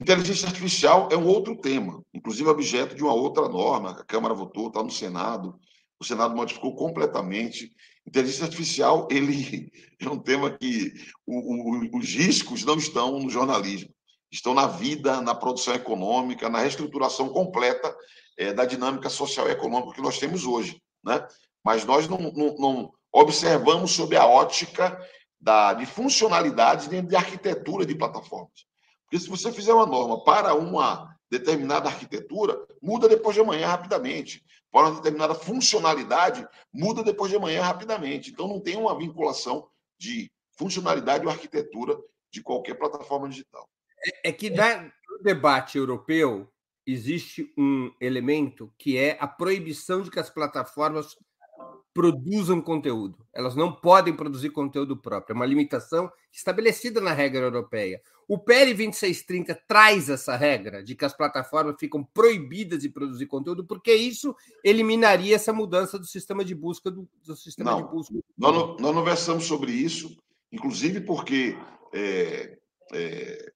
Inteligência artificial é um outro tema, inclusive objeto de uma outra norma. A Câmara votou, está no Senado o Senado modificou completamente. Inteligência artificial ele é um tema que o, o, os riscos não estão no jornalismo, estão na vida, na produção econômica, na reestruturação completa é, da dinâmica social e econômica que nós temos hoje. Né? Mas nós não, não, não observamos sob a ótica da, de funcionalidade dentro de arquitetura de plataformas. Porque se você fizer uma norma para uma determinada arquitetura, muda depois de amanhã rapidamente para uma determinada funcionalidade, muda depois de amanhã rapidamente. Então, não tem uma vinculação de funcionalidade ou arquitetura de qualquer plataforma digital. É, é que no debate europeu existe um elemento que é a proibição de que as plataformas produzam conteúdo. Elas não podem produzir conteúdo próprio. É uma limitação estabelecida na regra europeia. O PL 2630 traz essa regra de que as plataformas ficam proibidas de produzir conteúdo, porque isso eliminaria essa mudança do sistema de busca do, do sistema não, de busca. Nós não, nós não versamos sobre isso, inclusive porque é, é,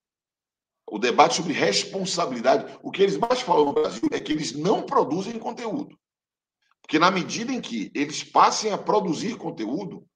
o debate sobre responsabilidade, o que eles mais falam no Brasil é que eles não produzem conteúdo. Porque na medida em que eles passem a produzir conteúdo,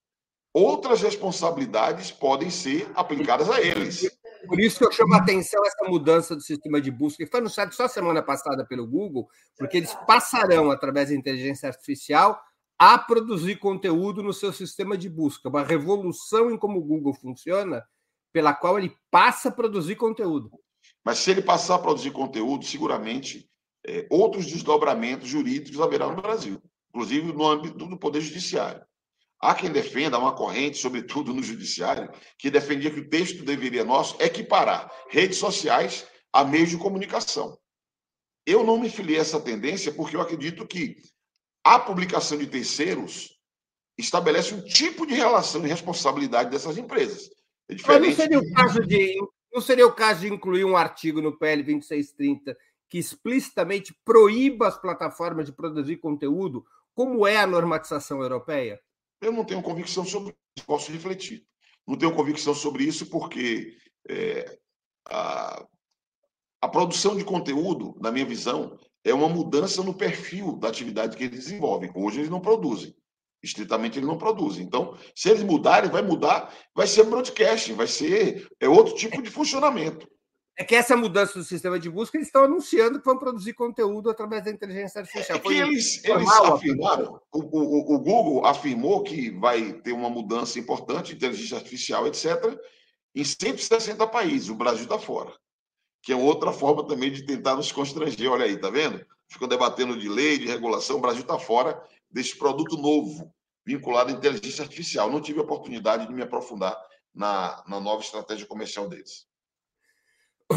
outras responsabilidades podem ser aplicadas a eles. Por isso que eu chamo a atenção essa mudança do sistema de busca, que foi anunciado só semana passada pelo Google, porque eles passarão, através da inteligência artificial, a produzir conteúdo no seu sistema de busca. Uma revolução em como o Google funciona, pela qual ele passa a produzir conteúdo. Mas se ele passar a produzir conteúdo, seguramente é, outros desdobramentos jurídicos haverá no Brasil, inclusive no âmbito do Poder Judiciário. Há quem defenda uma corrente, sobretudo no judiciário, que defendia que o texto deveria nosso equiparar redes sociais a meios de comunicação. Eu não me filiei a essa tendência porque eu acredito que a publicação de terceiros estabelece um tipo de relação e responsabilidade dessas empresas. É Mas não seria, o caso de, não seria o caso de incluir um artigo no PL 2630 que explicitamente proíba as plataformas de produzir conteúdo, como é a normatização europeia? Eu não tenho convicção sobre isso, posso refletir. Não tenho convicção sobre isso porque é, a, a produção de conteúdo, na minha visão, é uma mudança no perfil da atividade que eles desenvolvem. Hoje eles não produzem. Estritamente eles não produzem. Então, se eles mudarem, vai mudar, vai ser broadcasting, vai ser é outro tipo de funcionamento. É que essa mudança do sistema de busca, eles estão anunciando que vão produzir conteúdo através da inteligência artificial. É que eles, eles afirmaram, o, o, o, Google afirmou que vai ter uma mudança importante, inteligência artificial, etc., em 160 países. O Brasil está fora. Que é outra forma também de tentar nos constranger. Olha aí, tá vendo? Ficam debatendo de lei, de regulação. O Brasil está fora desse produto novo vinculado à inteligência artificial. Não tive a oportunidade de me aprofundar na, na nova estratégia comercial deles.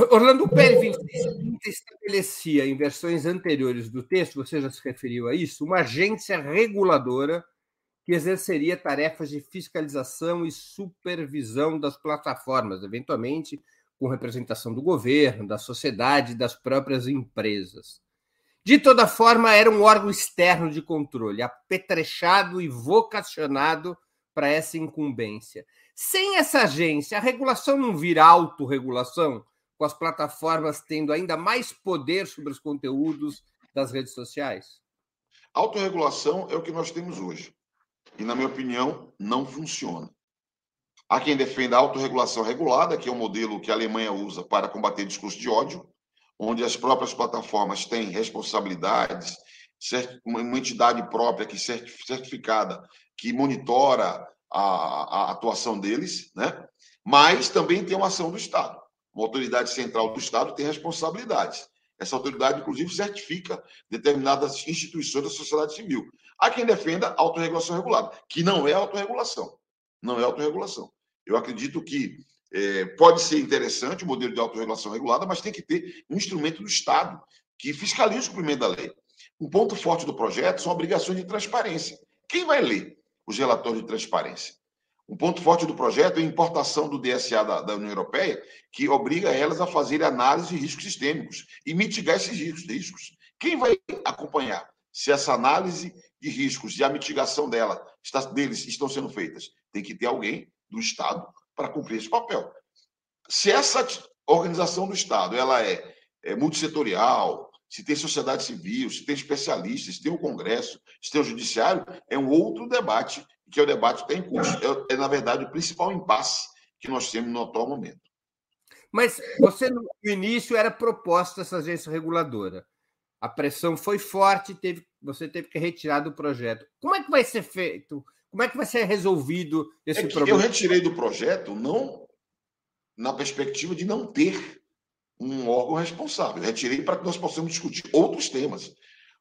Orlando, 2630 estabelecia em versões anteriores do texto, você já se referiu a isso, uma agência reguladora que exerceria tarefas de fiscalização e supervisão das plataformas, eventualmente com representação do governo, da sociedade das próprias empresas. De toda forma, era um órgão externo de controle, apetrechado e vocacionado para essa incumbência. Sem essa agência, a regulação não vira autorregulação, com as plataformas tendo ainda mais poder sobre os conteúdos das redes sociais? Autorregulação é o que nós temos hoje. E, na minha opinião, não funciona. Há quem defenda a autorregulação regulada, que é o modelo que a Alemanha usa para combater discurso de ódio, onde as próprias plataformas têm responsabilidades, uma entidade própria que certificada que monitora a, a atuação deles, né? Mas também tem uma ação do Estado. Uma autoridade central do Estado tem responsabilidades. Essa autoridade, inclusive, certifica determinadas instituições da sociedade civil. Há quem defenda a autorregulação regulada, que não é autorregulação. Não é autorregulação. Eu acredito que é, pode ser interessante o modelo de autorregulação regulada, mas tem que ter um instrumento do Estado que fiscalize o cumprimento da lei. Um ponto forte do projeto são obrigações de transparência. Quem vai ler os relatórios de transparência? Um ponto forte do projeto é a importação do DSA da, da União Europeia, que obriga elas a fazer análise de riscos sistêmicos e mitigar esses riscos. Quem vai acompanhar se essa análise de riscos e a mitigação dela, está, deles estão sendo feitas? Tem que ter alguém do Estado para cumprir esse papel. Se essa organização do Estado ela é, é multissetorial, se tem sociedade civil, se tem especialistas, se tem o Congresso, se tem o Judiciário, é um outro debate, que é o debate que está em curso. É, é, na verdade, o principal impasse que nós temos no atual momento. Mas você, no início, era proposta essa agência reguladora. A pressão foi forte, teve, você teve que retirar do projeto. Como é que vai ser feito como é que vai ser resolvido esse é problema? Eu retirei do projeto não na perspectiva de não ter um órgão responsável. Eu retirei para que nós possamos discutir outros temas.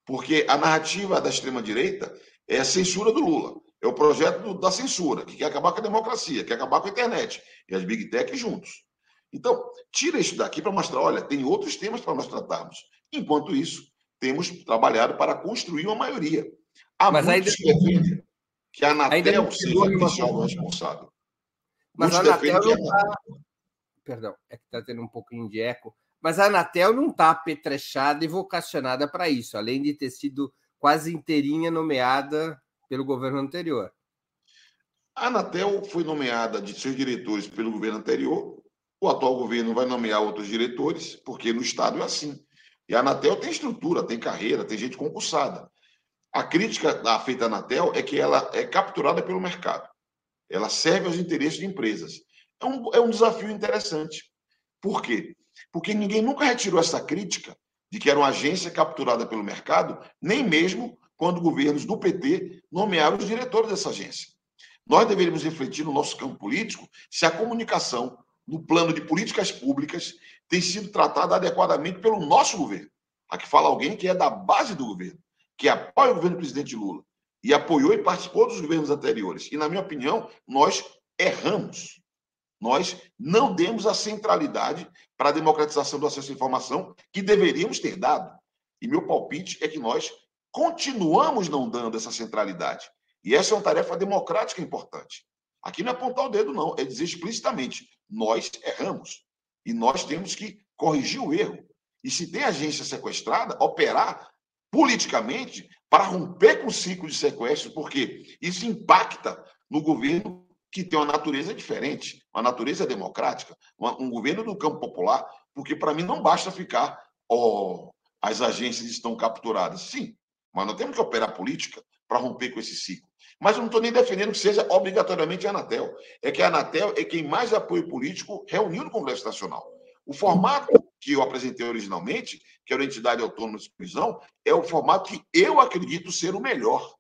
Porque a narrativa da extrema-direita é a censura do Lula. É o projeto da censura, que quer acabar com a democracia, quer acabar com a internet e as big tech juntos. Então, tira isso daqui para mostrar, olha, tem outros temas para nós tratarmos. Enquanto isso, temos trabalhado para construir uma maioria. Há Mas muitos aí... que defendem que a Anatel seja oficial responsável. Mas a Anatel não está. Perdão, é que está tendo um pouquinho de eco. Mas a Anatel não está apetrechada e vocacionada para isso, além de ter sido quase inteirinha nomeada pelo governo anterior. A Anatel foi nomeada de seus diretores pelo governo anterior. O atual governo vai nomear outros diretores, porque no Estado é assim. E a Anatel tem estrutura, tem carreira, tem gente concursada. A crítica feita à Anatel é que ela é capturada pelo mercado. Ela serve aos interesses de empresas. É um, é um desafio interessante. Por quê? Porque ninguém nunca retirou essa crítica de que era uma agência capturada pelo mercado, nem mesmo quando governos do PT nomearam os diretores dessa agência. Nós deveríamos refletir no nosso campo político se a comunicação no plano de políticas públicas tem sido tratada adequadamente pelo nosso governo. Aqui fala alguém que é da base do governo que apoia o governo do presidente Lula e apoiou e participou dos governos anteriores. E, na minha opinião, nós erramos. Nós não demos a centralidade para a democratização do acesso à informação que deveríamos ter dado. E meu palpite é que nós continuamos não dando essa centralidade. E essa é uma tarefa democrática importante. Aqui não é apontar o dedo, não, é dizer explicitamente: nós erramos. E nós temos que corrigir o erro. E se tem agência sequestrada, operar politicamente para romper com o ciclo de sequestro, porque isso impacta no governo que tem uma natureza diferente, uma natureza democrática, um governo do campo popular, porque para mim não basta ficar, ó, oh, as agências estão capturadas. Sim, mas nós temos que operar política para romper com esse ciclo. Mas eu não estou nem defendendo que seja obrigatoriamente a Anatel. É que a Anatel é quem mais apoio político reuniu no Congresso Nacional. O formato que eu apresentei originalmente, que era a entidade autônoma de supervisão, é o formato que eu acredito ser o melhor.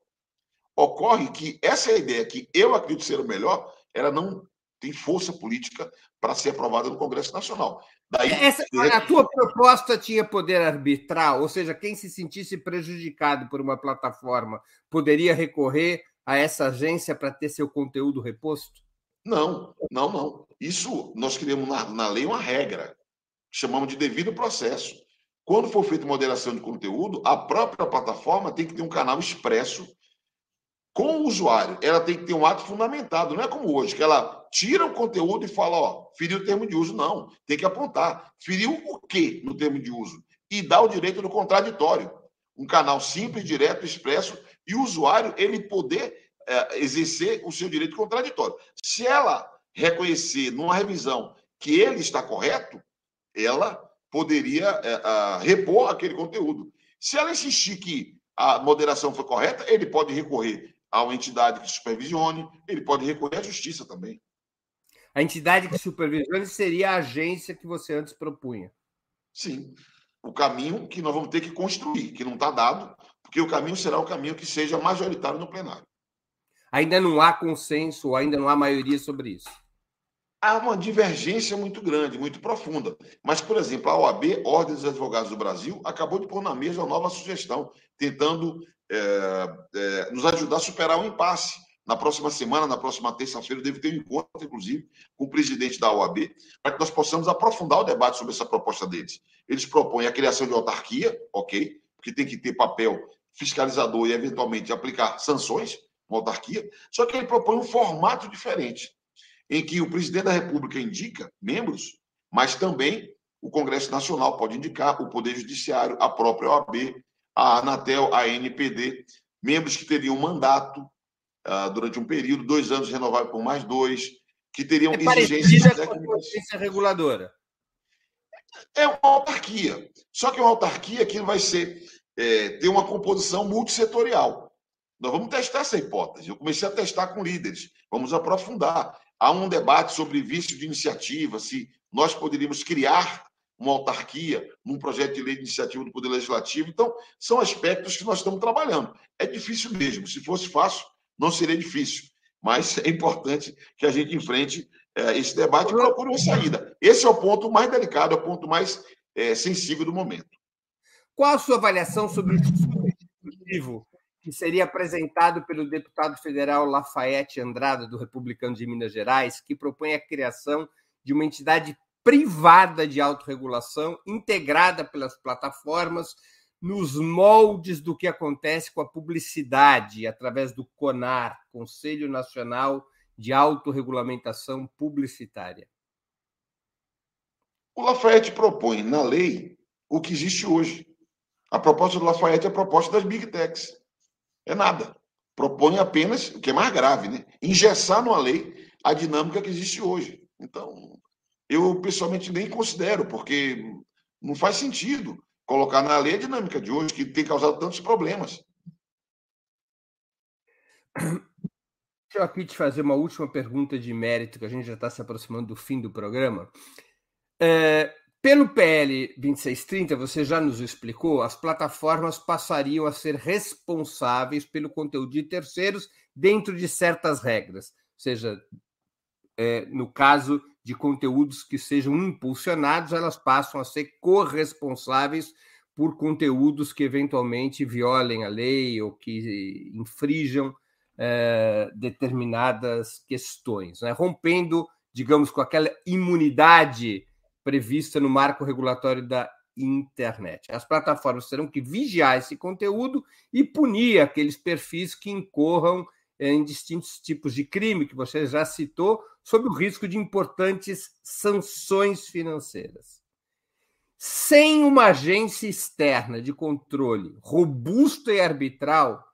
Ocorre que essa ideia que eu acredito ser o melhor, ela não tem força política para ser aprovada no Congresso Nacional. Daí, essa, a tua proposta tinha poder arbitral, ou seja, quem se sentisse prejudicado por uma plataforma poderia recorrer a essa agência para ter seu conteúdo reposto? Não, não, não. Isso nós criamos na, na lei uma regra, chamamos de devido processo. Quando for feita moderação de conteúdo, a própria plataforma tem que ter um canal expresso com o usuário. Ela tem que ter um ato fundamentado, não é como hoje, que ela tira o conteúdo e fala, ó, feriu o termo de uso. Não, tem que apontar. Feriu o quê no termo de uso? E dá o direito do contraditório. Um canal simples, direto, expresso, e o usuário ele poder é, exercer o seu direito contraditório. Se ela reconhecer numa revisão que ele está correto, ela poderia é, a, repor aquele conteúdo. Se ela insistir que a moderação foi correta, ele pode recorrer a uma entidade que supervisione, ele pode recorrer à justiça também. A entidade que supervisione seria a agência que você antes propunha. Sim. O caminho que nós vamos ter que construir, que não está dado, porque o caminho será o caminho que seja majoritário no plenário. Ainda não há consenso, ainda não há maioria sobre isso há uma divergência muito grande, muito profunda. Mas, por exemplo, a OAB, Ordem dos Advogados do Brasil, acabou de pôr na mesa uma nova sugestão, tentando é, é, nos ajudar a superar um impasse. Na próxima semana, na próxima terça-feira, deve ter um encontro, inclusive, com o presidente da OAB, para que nós possamos aprofundar o debate sobre essa proposta deles. Eles propõem a criação de autarquia, ok, porque tem que ter papel fiscalizador e, eventualmente, aplicar sanções, uma autarquia, só que ele propõe um formato diferente em que o presidente da República indica membros, mas também o Congresso Nacional pode indicar, o Poder Judiciário, a própria OAB, a Anatel, a NPD, membros que teriam mandato uh, durante um período, dois anos renovável por mais dois, que teriam é exigências técnicas. reguladora. É uma autarquia. Só que é uma autarquia que vai ser é, ter uma composição multissetorial. Nós vamos testar essa hipótese. Eu comecei a testar com líderes. Vamos aprofundar. Há um debate sobre vício de iniciativa, se nós poderíamos criar uma autarquia num projeto de lei de iniciativa do Poder Legislativo. Então, são aspectos que nós estamos trabalhando. É difícil mesmo. Se fosse fácil, não seria difícil. Mas é importante que a gente enfrente é, esse debate e procure uma saída. Esse é o ponto mais delicado, é o ponto mais é, sensível do momento. Qual a sua avaliação sobre o dispositivo que seria apresentado pelo deputado federal Lafayette Andrada, do Republicano de Minas Gerais, que propõe a criação de uma entidade privada de autorregulação, integrada pelas plataformas, nos moldes do que acontece com a publicidade, através do CONAR, Conselho Nacional de Autorregulamentação Publicitária. O Lafayette propõe na lei o que existe hoje. A proposta do Lafayette é a proposta das Big Techs. É nada. Propõe apenas, o que é mais grave, né? engessar numa lei a dinâmica que existe hoje. Então, eu pessoalmente nem considero, porque não faz sentido colocar na lei a dinâmica de hoje, que tem causado tantos problemas. Deixa eu aqui te fazer uma última pergunta de mérito, que a gente já está se aproximando do fim do programa. É, pelo PL 2630, você já nos explicou, as plataformas passariam a ser responsáveis pelo conteúdo de terceiros dentro de certas regras, ou seja, é, no caso de conteúdos que sejam impulsionados, elas passam a ser corresponsáveis por conteúdos que eventualmente violem a lei ou que infrijam é, determinadas questões, né? rompendo, digamos, com aquela imunidade prevista no marco regulatório da internet. As plataformas terão que vigiar esse conteúdo e punir aqueles perfis que incorram em distintos tipos de crime que você já citou, sob o risco de importantes sanções financeiras. Sem uma agência externa de controle robusta e arbitral,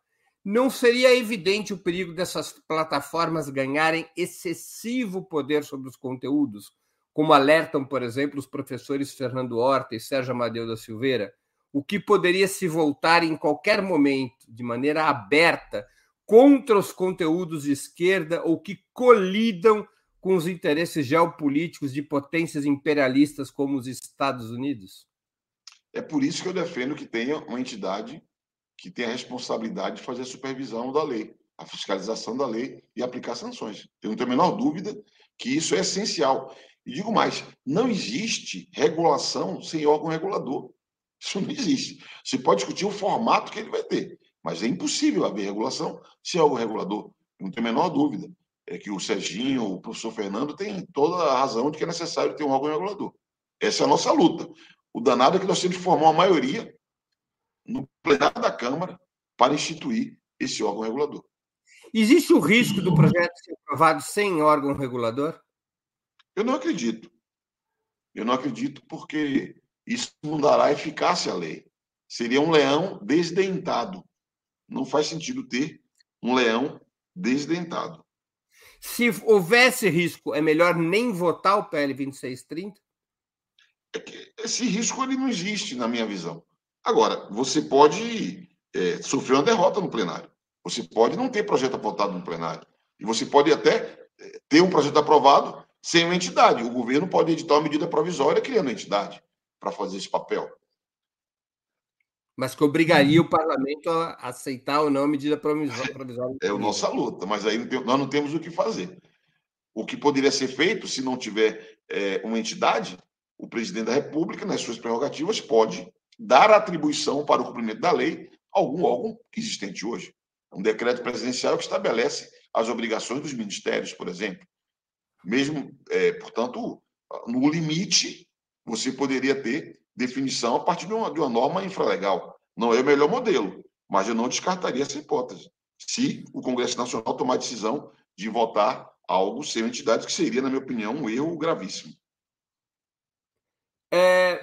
não seria evidente o perigo dessas plataformas ganharem excessivo poder sobre os conteúdos, como alertam, por exemplo, os professores Fernando Horta e Sérgio Amadeu da Silveira, o que poderia se voltar em qualquer momento, de maneira aberta, contra os conteúdos de esquerda ou que colidam com os interesses geopolíticos de potências imperialistas como os Estados Unidos? É por isso que eu defendo que tenha uma entidade que tenha a responsabilidade de fazer a supervisão da lei, a fiscalização da lei e aplicar sanções. Eu não tenho a menor dúvida que isso é essencial. E digo mais: não existe regulação sem órgão regulador. Isso não existe. Você pode discutir o formato que ele vai ter, Mas é impossível haver regulação se há algo regulador. Não tem a menor dúvida. É que o Serginho, o professor Fernando, tem toda a razão de que é necessário ter um órgão regulador. Essa é a nossa luta. O danado é que nós temos que formar uma maioria no plenário da Câmara para instituir esse órgão regulador. Existe o risco do projeto ser aprovado sem órgão regulador? Eu não acredito. Eu não acredito porque isso não dará eficácia à lei. Seria um leão desdentado. Não faz sentido ter um leão desdentado. Se houvesse risco, é melhor nem votar o PL 2630? É esse risco ele não existe, na minha visão. Agora, você pode é, sofrer uma derrota no plenário. Você pode não ter projeto votado no plenário. E você pode até é, ter um projeto aprovado sem uma entidade. O governo pode editar uma medida provisória criando uma entidade para fazer esse papel. Mas que obrigaria o parlamento a aceitar ou não a medida provisória. É a nossa luta, mas aí nós não temos o que fazer. O que poderia ser feito, se não tiver é, uma entidade, o presidente da República, nas suas prerrogativas, pode dar atribuição para o cumprimento da lei a algum órgão existente hoje. Um decreto presidencial que estabelece as obrigações dos ministérios, por exemplo. Mesmo, é, portanto, no limite, você poderia ter definição a partir de uma, de uma norma infralegal. Não é o melhor modelo, mas eu não descartaria essa hipótese. Se o Congresso Nacional tomar a decisão de votar algo sem entidades, que seria, na minha opinião, um erro gravíssimo. É,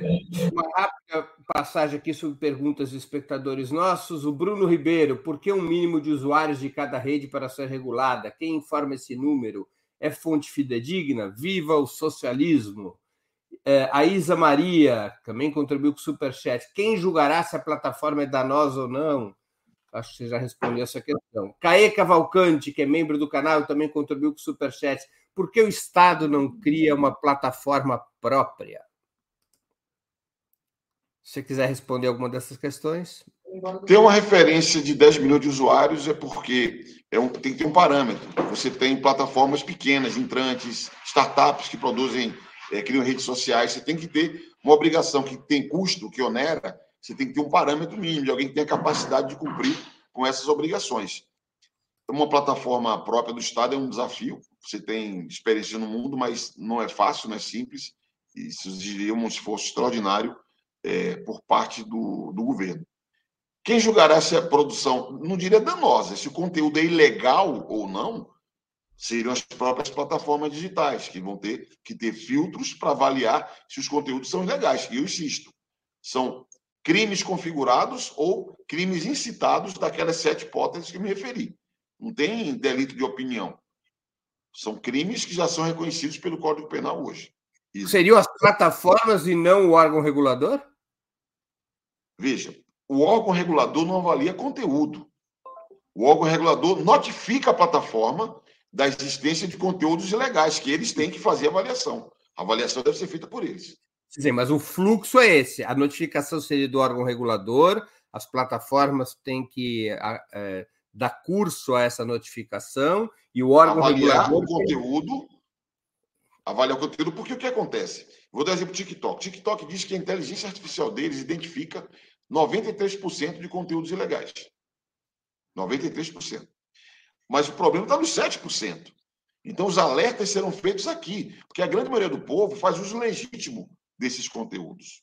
uma rápida passagem aqui sobre perguntas de espectadores nossos. O Bruno Ribeiro, por que um mínimo de usuários de cada rede para ser regulada? Quem informa esse número? É fonte fidedigna? Viva o socialismo! É, a Isa Maria também contribuiu com o Superchat. Quem julgará se a plataforma é danosa ou não? Acho que você já respondeu essa questão. Caê Cavalcante, que é membro do canal, também contribuiu com o Superchat. Por que o Estado não cria uma plataforma própria? Se você quiser responder alguma dessas questões. Ter uma referência de 10 milhões de usuários é porque é um, tem que ter um parâmetro. Você tem plataformas pequenas, entrantes, startups que produzem é, criam redes sociais, você tem que ter uma obrigação que tem custo, que onera, você tem que ter um parâmetro mínimo de alguém que tenha capacidade de cumprir com essas obrigações. Uma plataforma própria do Estado é um desafio. Você tem experiência no mundo, mas não é fácil, não é simples. E isso exigiria um esforço extraordinário é, por parte do, do governo. Quem julgará se a produção, não diria danosa, se o conteúdo é ilegal ou não, seriam as próprias plataformas digitais, que vão ter que ter filtros para avaliar se os conteúdos são legais. E eu insisto, são crimes configurados ou crimes incitados daquelas sete hipóteses que me referi. Não tem delito de opinião. São crimes que já são reconhecidos pelo Código Penal hoje. Isso. Seriam as plataformas e não o órgão regulador? Veja, o órgão regulador não avalia conteúdo. O órgão regulador notifica a plataforma da existência de conteúdos ilegais, que eles têm que fazer avaliação. A avaliação deve ser feita por eles. Sim, mas o fluxo é esse. A notificação seria do órgão regulador, as plataformas têm que é, dar curso a essa notificação e o órgão avaliar regulador. o conteúdo, avaliar o conteúdo, porque o que acontece? Vou dar exemplo do TikTok. TikTok diz que a inteligência artificial deles identifica 93% de conteúdos ilegais. 93%. Mas o problema está nos 7%. Então, os alertas serão feitos aqui, porque a grande maioria do povo faz uso legítimo desses conteúdos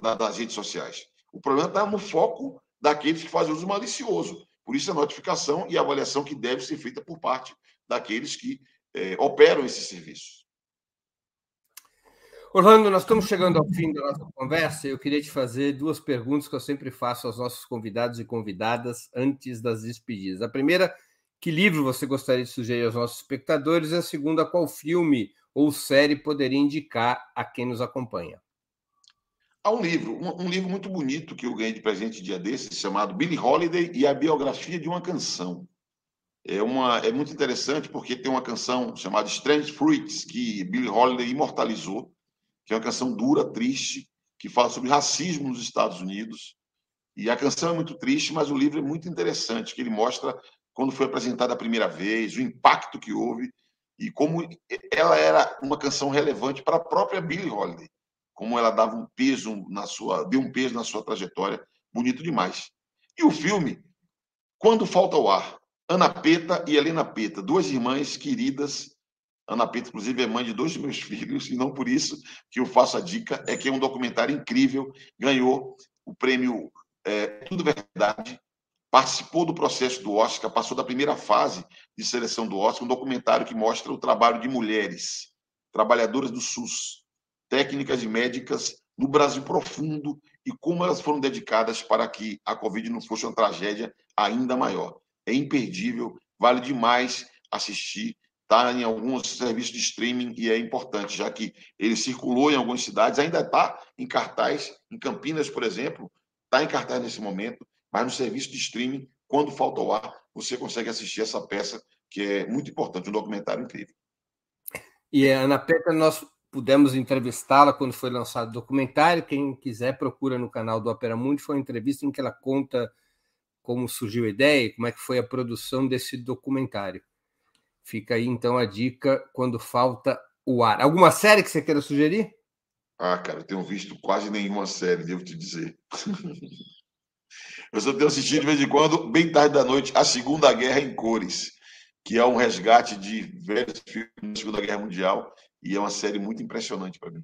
das redes sociais. O problema está no foco daqueles que fazem uso malicioso. Por isso, a notificação e a avaliação que deve ser feita por parte daqueles que eh, operam esses serviços. Orlando, nós estamos chegando ao fim da nossa conversa. Eu queria te fazer duas perguntas que eu sempre faço aos nossos convidados e convidadas antes das despedidas. A primeira que livro você gostaria de sugerir aos nossos espectadores? E a segunda, qual filme ou série poderia indicar a quem nos acompanha? Há um livro, um, um livro muito bonito que eu ganhei de presente dia desses, chamado Billie Holiday e a biografia de uma canção. É, uma, é muito interessante porque tem uma canção chamada Strange Fruits, que Billie Holiday imortalizou, que é uma canção dura, triste, que fala sobre racismo nos Estados Unidos. E a canção é muito triste, mas o livro é muito interessante, que ele mostra quando foi apresentada a primeira vez, o impacto que houve e como ela era uma canção relevante para a própria Billie Holiday, como ela dava um peso na sua, deu um peso na sua trajetória, bonito demais. E o filme, Quando falta o ar, Ana Peta e Helena Peta, duas irmãs queridas. Ana Peta, inclusive, é mãe de dois dos meus filhos, e não por isso que eu faço a dica, é que é um documentário incrível, ganhou o prêmio é, Tudo Verdade, participou do processo do Oscar, passou da primeira fase de seleção do Oscar, um documentário que mostra o trabalho de mulheres, trabalhadoras do SUS, técnicas e médicas no Brasil profundo e como elas foram dedicadas para que a Covid não fosse uma tragédia ainda maior. É imperdível, vale demais assistir. Está em alguns serviços de streaming e é importante, já que ele circulou em algumas cidades, ainda está em cartaz, em Campinas, por exemplo, está em cartaz nesse momento, mas no serviço de streaming, quando falta o ar, você consegue assistir essa peça que é muito importante, um documentário incrível. E a Ana Petra, nós pudemos entrevistá-la quando foi lançado o documentário. Quem quiser, procura no canal do Opera Mundi. Foi uma entrevista em que ela conta como surgiu a ideia, como é que foi a produção desse documentário. Fica aí, então, a dica quando falta o ar. Alguma série que você queira sugerir? Ah, cara, eu tenho visto quase nenhuma série, devo te dizer. eu só tenho assistido de vez em quando, bem tarde da noite, A Segunda Guerra em Cores, que é um resgate de velhos filmes da Segunda Guerra Mundial e é uma série muito impressionante para mim.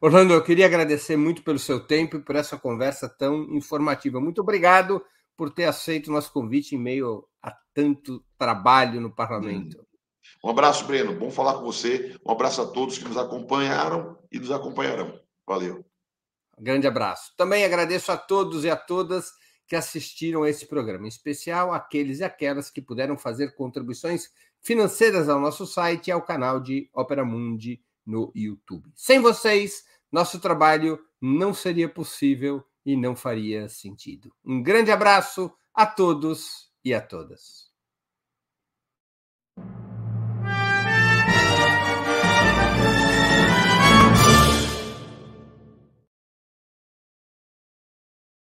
Orlando, eu queria agradecer muito pelo seu tempo e por essa conversa tão informativa. Muito obrigado por ter aceito o nosso convite em meio a tanto trabalho no parlamento. Hum. Um abraço, Breno. Bom falar com você. Um abraço a todos que nos acompanharam e nos acompanharão. Valeu. Grande abraço. Também agradeço a todos e a todas que assistiram a esse programa, em especial aqueles e aquelas que puderam fazer contribuições financeiras ao nosso site e ao canal de Opera Mundi no YouTube. Sem vocês, nosso trabalho não seria possível e não faria sentido. Um grande abraço a todos e a todas.